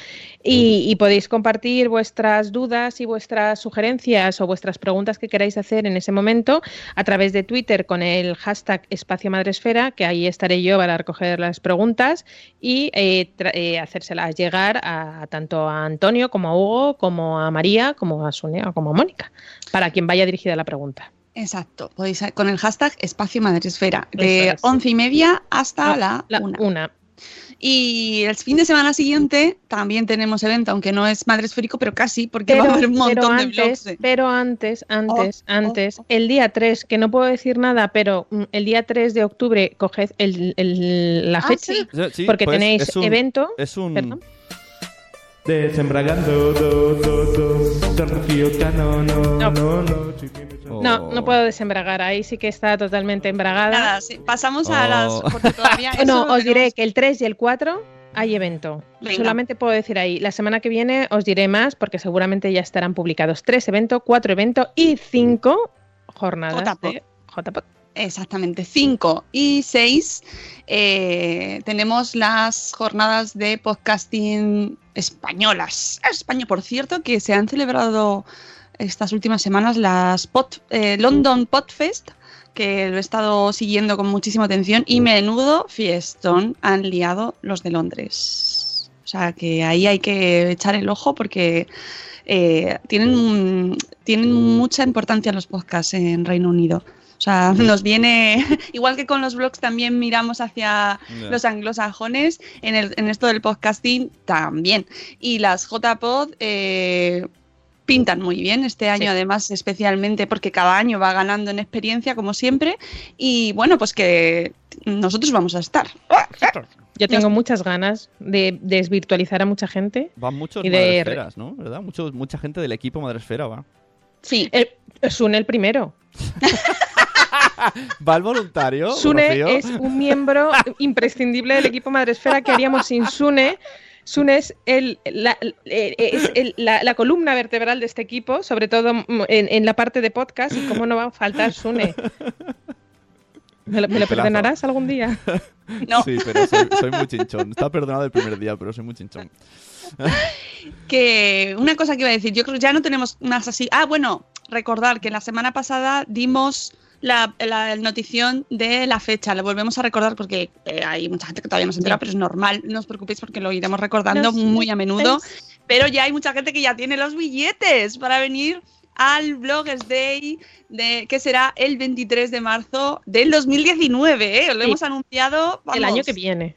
y, y podéis compartir vuestras dudas y vuestras sugerencias o vuestras preguntas que queráis hacer en ese momento a través de Twitter con el hashtag Espacio Madresfera, que ahí estaré yo para recoger las preguntas y eh, eh, hacérselas llegar a, a tanto a Antonio como a Hugo, como a María, como a Sonia o como a Mónica, para quien vaya dirigida la pregunta. exacto. Podéis con el hashtag Espacio Madresfera, de es. once y media hasta Ah, la, La una. una. Y el fin de semana siguiente también tenemos evento, aunque no es madresférico, pero casi, porque va a haber un montón de de- pero antes, antes, Oh, oh, antes, oh. el día 3, que no puedo decir nada, pero mm, el día 3 de octubre coged el- el- la Ah, fecha, sí. Sí, porque pues tenéis es un- evento. Es un. Perdón. Desembragando, do, do, do, no, No. no, no. No, no puedo desembragar, ahí sí que está totalmente embragada. Nada, sí, pasamos a Oh. las. Porque todavía <laughs> no, os diré que el 3 y el 4 hay evento. Venga. Solamente puedo decir ahí. La semana que viene os diré más porque seguramente ya estarán publicados tres eventos, cuatro eventos y cinco jornadas JPod. de JPod. Exactamente, 5 y 6 tenemos las jornadas de podcasting españolas. España, por cierto, que se han celebrado estas últimas semanas las Pod, eh, London Podfest, que lo he estado siguiendo con muchísima atención y menudo fiestón han liado los de Londres. O sea que ahí hay que echar el ojo porque eh, tienen, tienen mucha importancia los podcasts en Reino Unido. O sea, nos viene, <laughs> igual que con los blogs también miramos hacia los anglosajones, en, el, en esto del podcasting también. Y las JPod eh, pintan muy bien este año, Sí. además, especialmente porque cada año va ganando en experiencia, como siempre. Y bueno, pues que nosotros vamos a estar. Yo tengo muchas ganas de desvirtualizar a mucha gente. Van muchos Y de- madresferas, ¿no? ¿Verdad? Mucho, mucha gente del equipo madresfera va. Sí, El, Sune el primero. <laughs> <laughs> ¿Va el voluntario? Sune Rocío? es un miembro <laughs> imprescindible del equipo Madresfera que haríamos sin Sune. Sune es, el, la, eh, es el- la- la columna vertebral de este equipo, sobre todo en, en la parte de podcast. ¿Y cómo no va a faltar Sune? <laughs> ¿Me lo, me lo Pelazo. perdonarás algún día? no. Sí, pero soy, soy muy chinchón. Está perdonado el primer día, pero soy muy chinchón. que una cosa que iba a decir, yo creo que ya no tenemos más así. Ah, bueno, recordar que la semana pasada dimos la, la notición de la fecha. Lo volvemos a recordar porque eh, hay mucha gente que todavía no se entera, pero es normal. No os preocupéis porque lo iremos recordando muy a menudo. Pero ya hay mucha gente que ya tiene los billetes para venir al Bloggers Day, de, que será el 23 de marzo del 2019. ¿eh? Lo Sí. hemos anunciado. El año que viene.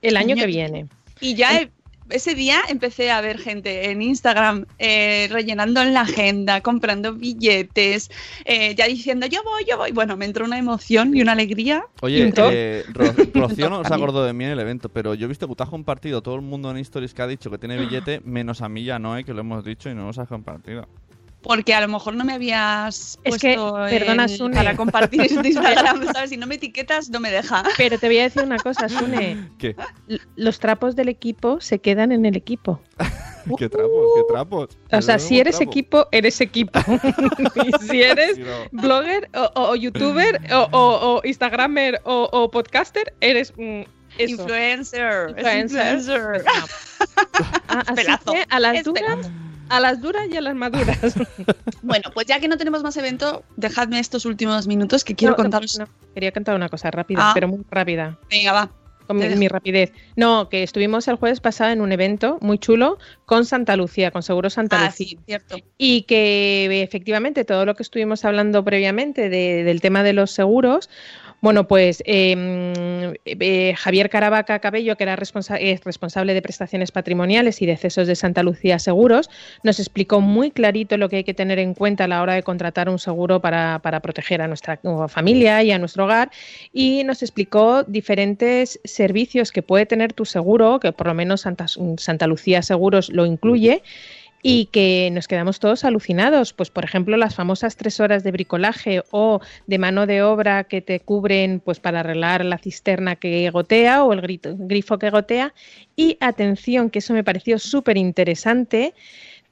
El año que viene. Y ya he- ese día empecé a ver gente en Instagram eh, rellenando en la agenda, comprando billetes, eh, ya diciendo yo voy, yo voy. Bueno, me entró una emoción y una alegría. Oye, un eh, Ro- <laughs> Rocío no se acordó de mí en el evento, pero yo he visto que tú has compartido todo el mundo en Stories que ha dicho que tiene billete, menos a mí ya no, eh, que lo hemos dicho y no nos has compartido. Porque a lo mejor no me habías Es que, puesto perdona, en- Sune. para compartir en <laughs> <laughs> Instagram, ¿sabes? Si no me etiquetas, no me deja. Pero te voy a decir una cosa, Sune. ¿Qué? Los trapos del equipo se quedan en el equipo. <laughs> ¿Qué trapos? ¿Qué trapos? O sea, si eres trapo. equipo, eres equipo. y si eres Sí, no. blogger o, o- o youtuber o, o- o instagramer o, o podcaster, eres mm, eso. Influencer. Influencer. influencer. Ah, así Pelazo. que a duras, pelazo. A las duras y a las maduras. <laughs> Bueno, pues ya que no tenemos más evento, dejadme estos últimos minutos que quiero No, contaros. no, quería contar una cosa rápida, Ah. pero muy rápida. Venga, va. Con mi, rapidez. No, que estuvimos el jueves pasado en un evento muy chulo con Santa Lucía, con Seguro Santa Ah, Lucía. sí, cierto. Y que efectivamente todo lo que estuvimos hablando previamente de- del tema de los seguros, bueno, pues eh, eh, Javier Caravaca Cabello, que era es responsable de prestaciones patrimoniales y de cesos de Santa Lucía Seguros, nos explicó muy clarito lo que hay que tener en cuenta a la hora de contratar un seguro para, para proteger a nuestra familia y a nuestro hogar. Y nos explicó diferentes servicios que puede tener tu seguro, que por lo menos Santa, Santa Lucía Seguros lo incluye y que nos quedamos todos alucinados. Pues, por ejemplo, las famosas tres horas de bricolaje o de mano de obra que te cubren pues, para arreglar la cisterna que gotea o el grifo que gotea. Y atención, que eso me pareció súper interesante.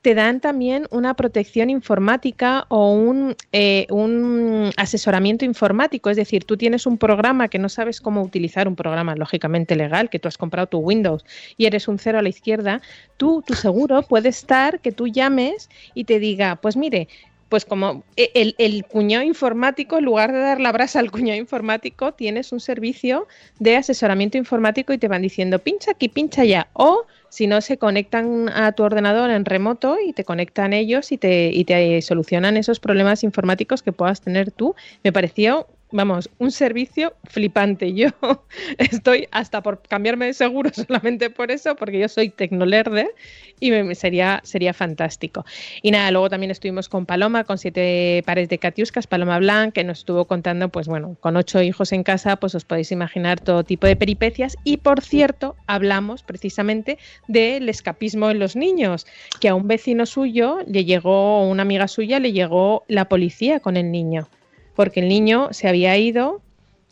Te dan también una protección informática o un, eh, un asesoramiento informático. Es decir, tú tienes un programa que no sabes cómo utilizar, un programa lógicamente legal, que tú has comprado tu Windows y eres un cero a la izquierda, tú, tu seguro puede estar que tú llames y te diga, pues mire, pues como e- el, cuñado informático, en lugar de dar la brasa al cuñado informático, tienes un servicio de asesoramiento informático y te van diciendo pincha aquí, pincha allá. O si no, se conectan a tu ordenador en remoto y te conectan ellos y te, y te solucionan esos problemas informáticos que puedas tener tú. Me pareció, vamos, un servicio flipante. <laughs> Yo estoy hasta por cambiarme de seguro <laughs> solamente por eso, porque yo soy tecnolerder y me sería, sería fantástico. Y nada, luego también estuvimos con Paloma, con siete pares de catiuscas, Paloma Blanc, que nos estuvo contando, pues bueno, con ocho hijos en casa, pues os podéis imaginar todo tipo de peripecias. Y por cierto, hablamos precisamente del escapismo en los niños, que a un vecino suyo le llegó, una amiga suya, le llegó la policía con el niño, porque el niño se había ido,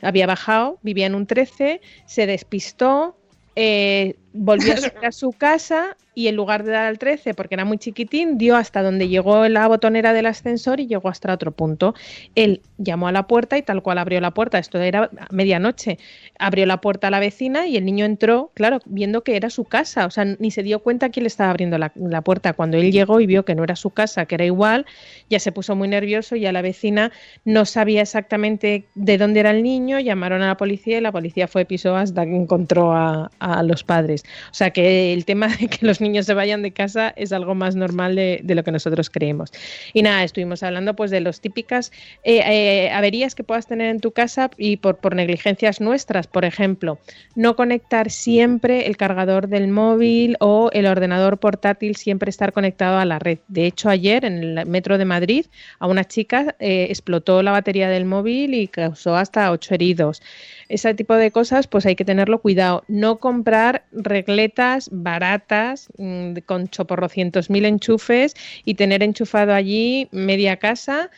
había bajado, vivía en un 13, se despistó, eh, volvió a <laughs> subir a su casa y en lugar de dar al 13, porque era muy chiquitín, dio hasta donde llegó la botonera del ascensor y llegó hasta otro punto. Él llamó a la puerta y tal cual abrió la puerta, esto era medianoche, abrió la puerta a la vecina y el niño entró, claro, viendo que era su casa, o sea, ni se dio cuenta quién le estaba abriendo la, la puerta. Cuando él llegó y vio que no era su casa, que era igual, ya se puso muy nervioso y a la vecina no sabía exactamente de dónde era el niño, llamaron a la policía y la policía fue piso hasta que encontró a, a los padres. O sea que el tema de que los niños se vayan de casa es algo más normal de, lo que nosotros creemos. Y nada, estuvimos hablando pues de las típicas eh, eh, averías que puedas tener en tu casa y por, por negligencias nuestras, por ejemplo, no conectar siempre el cargador del móvil o el ordenador portátil, siempre estar conectado a la red. De hecho, ayer en el metro de Madrid a una chica eh, explotó la batería del móvil y causó hasta ocho heridos. Ese tipo de cosas, pues hay que tenerlo cuidado. No comprar regletas baratas mmm, con choporrocientos mil enchufes y tener enchufado allí media casa.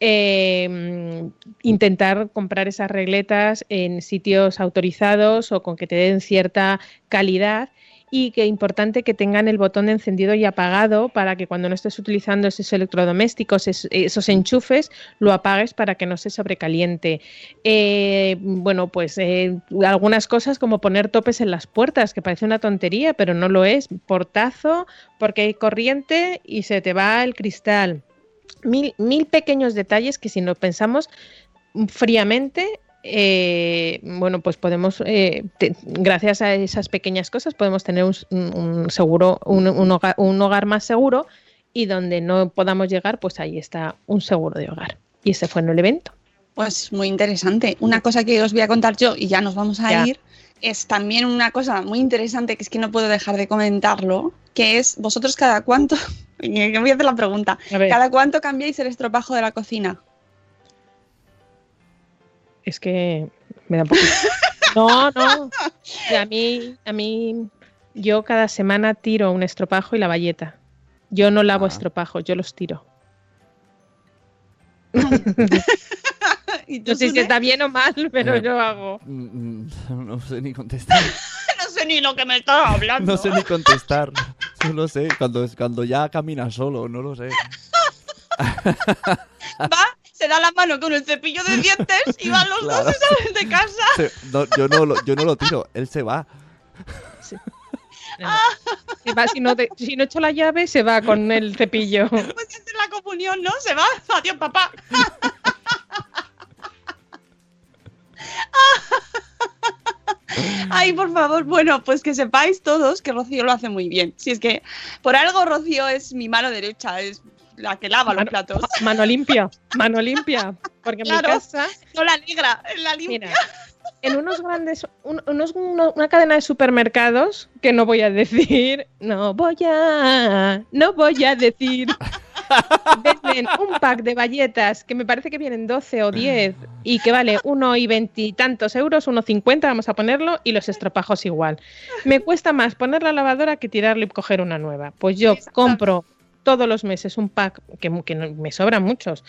Eh, intentar comprar esas regletas en sitios autorizados o con que te den cierta calidad y que importante que tengan el botón de encendido y apagado para que cuando no estés utilizando esos electrodomésticos, esos, enchufes, lo apagues para que no se sobrecaliente. Eh, bueno, pues eh, algunas cosas como poner topes en las puertas, que parece una tontería, pero no lo es. Portazo, porque hay corriente y se te va el cristal. mil, mil pequeños detalles que si lo pensamos fríamente, eh, bueno, pues podemos, eh, te- gracias a esas pequeñas cosas, podemos tener un, un seguro, un, un hogar, un hogar más seguro y donde no podamos llegar, pues ahí está un seguro de hogar. Y ese fue en el evento. Pues muy interesante. Una cosa que os voy a contar yo y ya nos vamos a Ya. ir es también una cosa muy interesante que es que no puedo dejar de comentarlo, que es vosotros cada cuánto, <laughs> voy a hacer la pregunta, cada cuánto cambiáis el estropajo de la cocina. Es que me da un poquito. <laughs> No, no. A mí, a mí, yo cada semana tiro un estropajo y la valleta. Yo no lavo Ah. estropajos, yo los tiro. <laughs> ¿Y tú, No sé si está bien o mal, pero Eh, yo hago. Mm, mm, <laughs> No sé ni contestar. No sé ni lo que me estaba hablando. No sé ni contestar. Solo sé cuando, cuando ya camina solo, no lo sé. Va, se da la mano con el cepillo de dientes y van los Claro. dos y salen de casa. Se- no, yo, no lo, yo no lo tiro, él se va. <laughs> Se va, si, no te- si no echo la llave, se va con el cepillo. <laughs> Pues hacer la comunión, ¿no? Se va. Adiós, papá. <laughs> Ay, por favor, bueno, pues que sepáis todos que Rocío lo hace muy bien. Si es que por algo Rocío es mi mano derecha, es la que lava los platos. <laughs> Mano limpia, mano limpia. Porque en Claro. mi casa, No la negra, la limpia. mira, en unos grandes, un- unos- uno- una cadena de supermercados que no voy a decir, no voy a, no voy a decir. Venden un pack de galletas que me parece que vienen 12 o 10 y que vale uno y veintitantos euros, uno cincuenta, vamos a ponerlo, y los estropajos igual. Me cuesta más poner la lavadora que tirarle y coger una nueva. Pues yo compro todos los meses un pack, que, que me sobran muchos,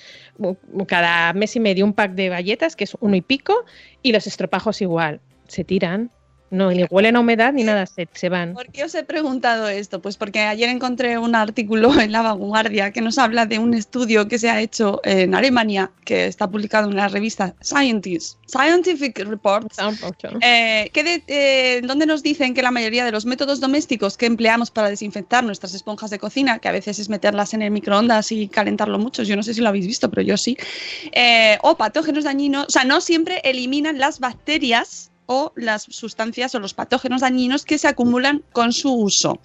cada mes y medio un pack de galletas, que es uno y pico, y los estropajos igual. Se tiran, no, ni huelen a humedad ni nada, se, se van. ¿Por qué os he preguntado esto? Pues porque ayer encontré un artículo <laughs> en La Vanguardia que nos habla de un estudio que se ha hecho en Alemania, que está publicado en la revista Scientist, Scientific Reports, eh, que de- eh, donde nos dicen que la mayoría de los métodos domésticos que empleamos para desinfectar nuestras esponjas de cocina, que a veces es meterlas en el microondas y calentarlo mucho, yo no sé si lo habéis visto, pero yo sí, eh, o patógenos dañinos, o sea, no siempre eliminan las bacterias o las sustancias o los patógenos dañinos que se acumulan con su uso.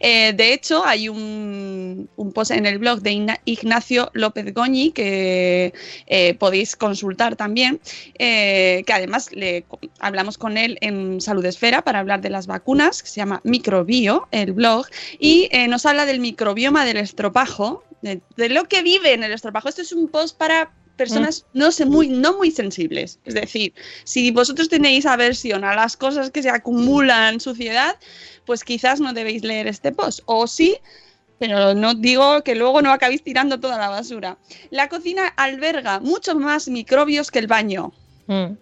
Eh, de hecho, hay un, post en el blog de Igna- Ignacio López Goñi que eh, podéis consultar también, eh, que además le, hablamos con él en Salud Esfera para hablar de las vacunas, que se llama Microbio, el blog, y nos habla del microbioma del estropajo, de, de lo que vive en el estropajo. Esto es un post para personas no sé muy no muy sensibles. Es decir si vosotros tenéis aversión a las cosas que se acumulan suciedad pues quizás no debéis leer este post. O sí pero no digo que luego no acabéis tirando toda la basura. La cocina alberga muchos más microbios que el baño. Mm.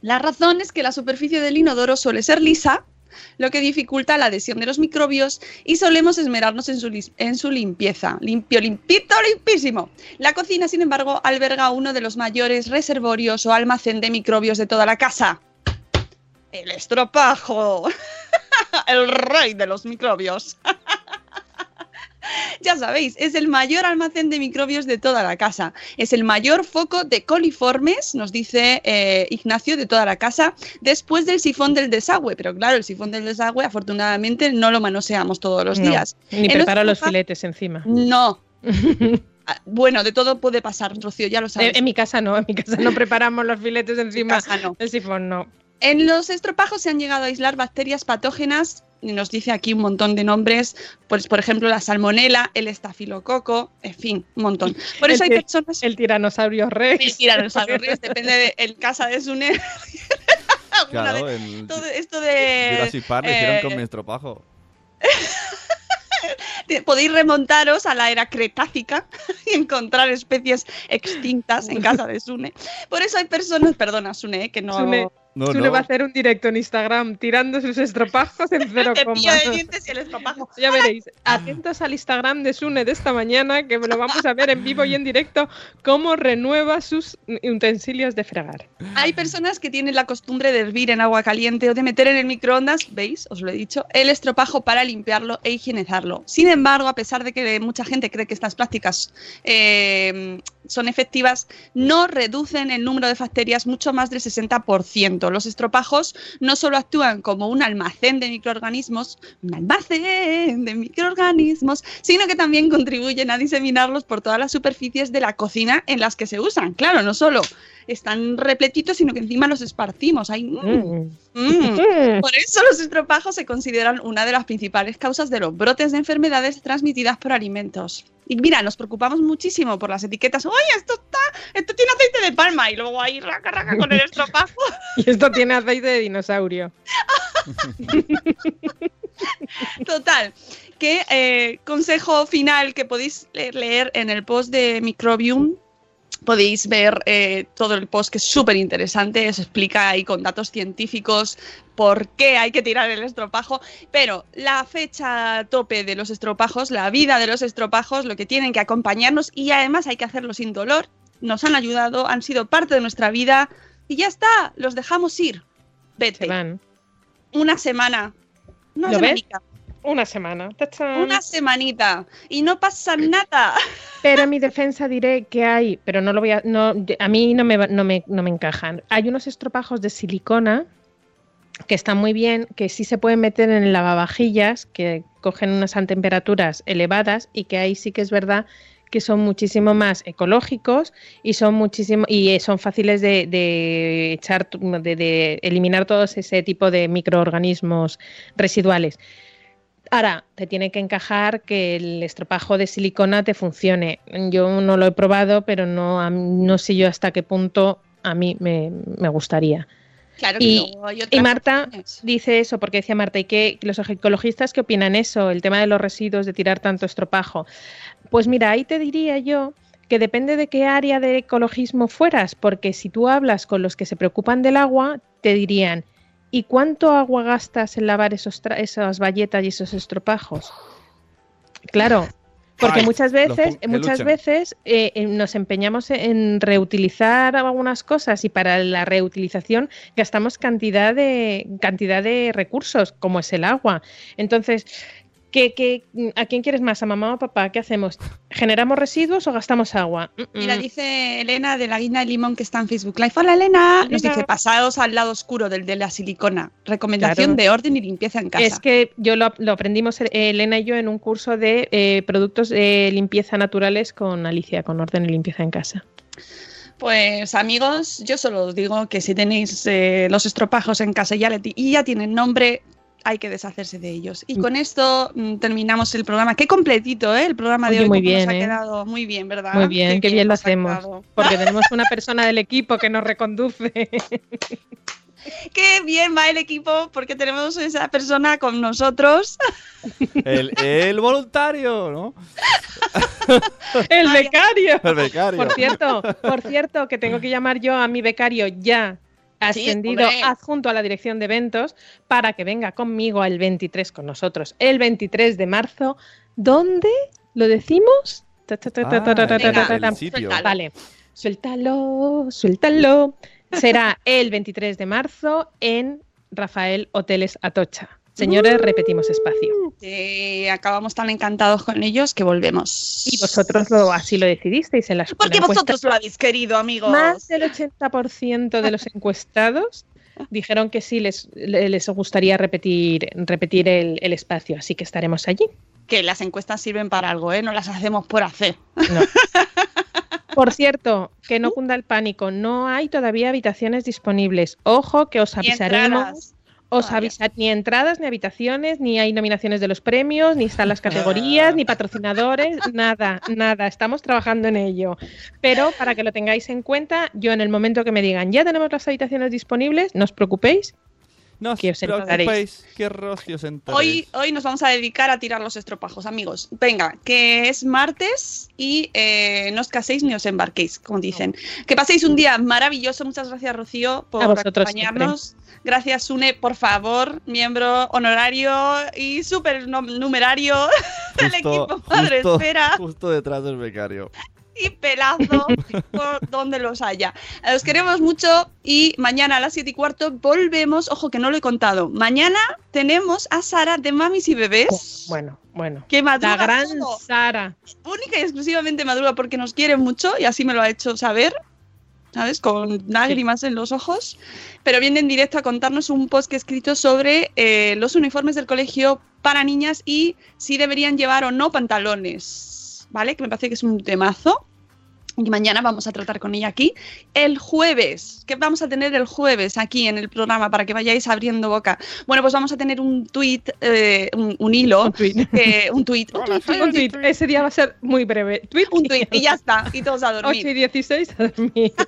la razón es que la superficie del inodoro suele ser lisa, lo que dificulta la adhesión de los microbios y solemos esmerarnos en su, limpieza. Limpio, limpito, limpísimo. La cocina, sin embargo, alberga uno de los mayores reservorios o almacén de microbios de toda la casa. El estropajo. <laughs> El rey de los microbios. <laughs> <laughs> Ya sabéis, es el mayor almacén de microbios de toda la casa. Es el mayor foco de coliformes, nos dice eh, Ignacio, de toda la casa, después del sifón del desagüe. Pero claro, el sifón del desagüe, afortunadamente, no lo manoseamos todos los No, días. Ni En preparo los filetes encima. No. <laughs> Ah, Bueno, de todo puede pasar, Rocío, ya lo sabes. En, en mi casa no, en mi casa no preparamos los filetes encima. casa no. El sifón no. En los estropajos se han llegado a aislar bacterias patógenas, y nos dice aquí un montón de nombres, pues por ejemplo la salmonela, el estafilococo, en fin, un montón. Por eso hay el, personas... El tiranosaurio rex. El tiranosaurio rex, depende de en casa de Sune. <laughs> Claro, de- el todo esto de... Jurassic Park hicieron eh, con mi estropajo. de- <laughs> podéis remontaros a la era cretácica <laughs> y encontrar especies extintas en casa de Sune. Por eso hay personas, perdona Sune, eh, que no... Sune. No, Sune no. va a hacer un directo en Instagram tirando sus estropajos en <laughs> cero coma. de dientes y el estropajo. Ya veréis, atentos al Instagram de Sune de esta mañana, que lo vamos a ver en vivo y en directo, cómo renueva sus utensilios de fregar. Hay personas que tienen la costumbre de hervir en agua caliente o de meter en el microondas, ¿veis? Os lo he dicho, el estropajo para limpiarlo e higienizarlo. Sin embargo, a pesar de que mucha gente cree que estas prácticas eh, son efectivas, no reducen el número de bacterias mucho más del 60%. Los estropajos no solo actúan como un almacén de microorganismos, un almacén de microorganismos, sino que también contribuyen a diseminarlos por todas las superficies de la cocina en las que se usan. Claro, no solo están repletitos, sino que encima los esparcimos. Ahí, mm, mm. <laughs> Por eso los estropajos se consideran una de las principales causas de los brotes de enfermedades transmitidas por alimentos. Y mira, nos preocupamos muchísimo por las etiquetas. Oye, esto está, esto tiene aceite de palma y luego ahí raca raca con el <laughs> estropajo. Y esto tiene aceite de dinosaurio. <laughs> Total. Que eh, consejo final que podéis le- leer en el post de Microbium. Podéis ver eh, todo el post que es súper interesante, os explica ahí con datos científicos por qué hay que tirar el estropajo, pero la fecha tope de los estropajos, la vida de los estropajos, lo que tienen que acompañarnos y además hay que hacerlo sin dolor, nos han ayudado, han sido parte de nuestra vida y ya está, los dejamos ir. Vete. Una semana. Una ¿Lo ves? Una semana. ¡Tachán! Una semanita. Y no pasa nada. Pero en mi <laughs> defensa diré que hay, pero no lo voy a, no, a mí no me, no me, no me encajan. Hay unos estropajos de silicona que están muy bien, que sí se pueden meter en lavavajillas, que cogen unas temperaturas elevadas y que ahí sí que es verdad que son muchísimo más ecológicos y son muchísimo y eh, son fáciles de, de echar de, de eliminar todos ese tipo de microorganismos residuales. Ahora, te tiene que encajar que el estropajo de silicona te funcione. Yo no lo he probado, pero no, no sé yo hasta qué punto a mí me, me gustaría. Claro que Y, hay y Marta opciones. dice eso, porque decía Marta, ¿y qué los ecologistas qué opinan eso? El tema de los residuos, de tirar tanto estropajo. Pues mira, ahí te diría yo que depende de qué área de ecologismo fueras, porque si tú hablas con los que se preocupan del agua, te dirían, ¿y cuánto agua gastas en lavar esos tra- esas bayetas y esos estropajos? Claro, porque muchas veces, muchas veces eh, eh, nos empeñamos en reutilizar algunas cosas y para la reutilización gastamos cantidad de cantidad de recursos, como es el agua. Entonces, ¿qué, qué, a quién quieres más? ¿A mamá o a papá? ¿Qué hacemos? ¿Generamos residuos o gastamos agua? Mm, Mira, mm. dice Elena de la guinda de limón que está en Facebook Live. Hola Elena. Nos Elena. dice pasados al lado oscuro del de la silicona. Recomendación Claro. de orden y limpieza en casa. Es que yo lo, lo aprendimos eh, Elena y yo en un curso de eh, productos de limpieza naturales con Alicia, con orden y limpieza en casa. Pues amigos, yo solo os digo que si tenéis eh, los estropajos en casa y ya, le y ya tienen nombre, hay que deshacerse de ellos. Y con esto mm, terminamos el programa. Qué completito, ¿eh? El programa de Oye, hoy muy cómo nos bien, ha ¿eh? quedado muy bien, ¿verdad? Muy bien, qué bien lo hacemos. quedado. Porque <laughs> tenemos una persona del equipo que nos reconduce. Qué bien va el equipo porque tenemos esa persona con nosotros. <laughs> El, el voluntario, ¿no? <laughs> ¡El becario! El becario. Por cierto, por cierto, que tengo que llamar yo a mi becario ya ascendido sí, adjunto a la dirección de eventos para que venga conmigo el 23 con nosotros, el 23 de marzo, ¿dónde lo decimos? Vale, suéltalo, suéltalo. <laughs> Será el 23 de marzo en Rafael Hoteles Atocha. Señores, repetimos espacio. Eh, acabamos tan encantados con ellos que volvemos. Y vosotros lo, así lo decidisteis en las Porque vosotros lo habéis querido, amigos. Más del 80% de los encuestados dijeron que sí les, le- les gustaría repetir, repetir el, el espacio, así que estaremos allí. Que las encuestas sirven para algo, ¿eh? No las hacemos por hacer. No. <laughs> Por cierto, que no cunda el pánico, no hay todavía habitaciones disponibles. Ojo que os avisaremos. Os Todavía. avisa ni entradas, ni habitaciones, ni hay nominaciones de los premios, ni están las categorías, ni patrocinadores, <laughs> nada, nada. Estamos trabajando en ello. Pero para que lo tengáis en cuenta, yo en el momento que me digan ya tenemos las habitaciones disponibles, no os preocupéis, No os que os enteraréis. preocupéis, que enteraréis. Hoy, hoy nos vamos a dedicar a tirar los estropajos, amigos. Venga, que es martes y eh, no os caséis ni os embarquéis, como dicen. Que paséis un día maravilloso. Muchas gracias, Rocío, por acompañarnos. Gracias, Sune, por favor, miembro honorario y super numerario <laughs> del equipo Madre justo- Esfera Justo detrás del becario. Y pelazo <laughs> por donde los haya. Eh, Os queremos mucho y mañana a las 7 y cuarto volvemos. Ojo que no lo he contado. Mañana tenemos a Sara de Mamis y Bebés. Bueno, bueno. Que madruga La gran todo. Sara. Única y exclusivamente madruga porque nos quiere mucho y así me lo ha hecho saber. ¿Sabes? Con lágrimas en los ojos. Pero viene en directo a contarnos un post que he escrito sobre eh, los uniformes del colegio para niñas y si deberían llevar o no pantalones. ¿Vale? Que me parece que es un temazo. Y mañana vamos a tratar con ella aquí. El jueves, ¿qué vamos a tener el jueves aquí en el programa para que vayáis abriendo boca? Bueno, pues vamos a tener un tweet, eh, un, un hilo, Un tweet. que- un tweet, <laughs> un tweet, Un. Ese día va a ser muy breve. Tweet. un tweet, y ya está, y todos a dormir. 8 y 16 a dormir. <laughs>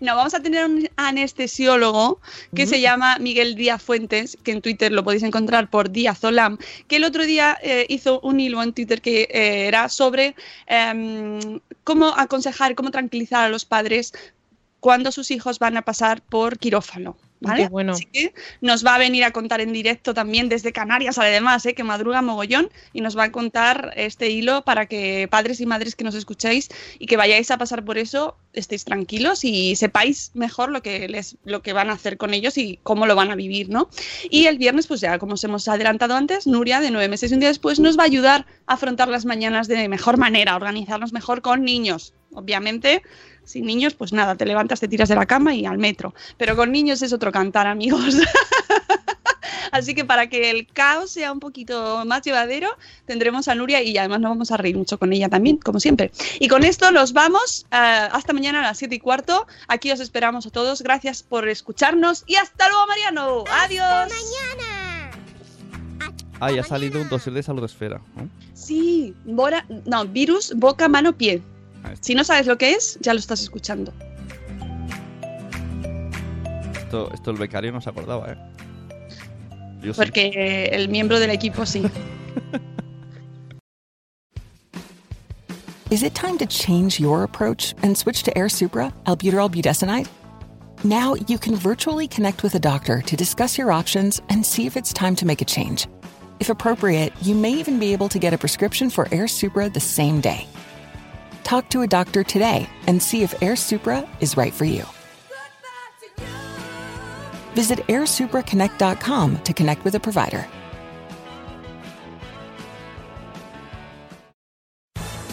No, vamos a tener un anestesiólogo que se llama Miguel Díaz Fuentes, que en Twitter lo podéis encontrar por Díaz-Olam, que el otro día eh, hizo un hilo en Twitter que eh, era sobre em, cómo aconsejar, cómo tranquilizar a los padres cuando sus hijos van a pasar por quirófano. ¿Vale? Qué bueno. Así que nos va a venir a contar en directo también desde Canarias, además, ¿eh? que madruga mogollón, y nos va a contar este hilo para que padres y madres que nos escuchéis y que vayáis a pasar por eso estéis tranquilos y sepáis mejor lo que, les, lo que van a hacer con ellos y cómo lo van a vivir, ¿no? Y el viernes, pues ya como os hemos adelantado antes, Nuria, de nueve meses y un día después, nos va a ayudar a afrontar las mañanas de mejor manera, a organizarnos mejor con niños. Obviamente, sin niños, pues nada, te levantas, te tiras de la cama y al metro. Pero con niños es otro cantar, amigos. <laughs> Así que para que el caos sea un poquito más llevadero, tendremos a Nuria y además nos vamos a reír mucho con ella también, como siempre. Y con esto nos vamos. eh, hasta mañana a las 7 y cuarto. Aquí os esperamos a todos. Gracias por escucharnos y hasta luego, Mariano. Adiós. Ah, ya ha salido un dossier de salud esfera. Sí, bora- no, virus, boca, mano, pie. Si no sabes lo que es, ya lo estás escuchando. Esto, esto el becario no se acordaba, ¿eh? Yo. Porque el miembro del equipo sí. Is it time to change your approach and switch to Air Supra, albuterol budesonide? Now you can virtually connect with a doctor to discuss your options and see if it's time to make a change. If appropriate, you may even be able to get a prescription for Air Supra the same day. Talk to a doctor today and see if Air Supra is right for you. Visit airsupraconnect.com to connect with a provider.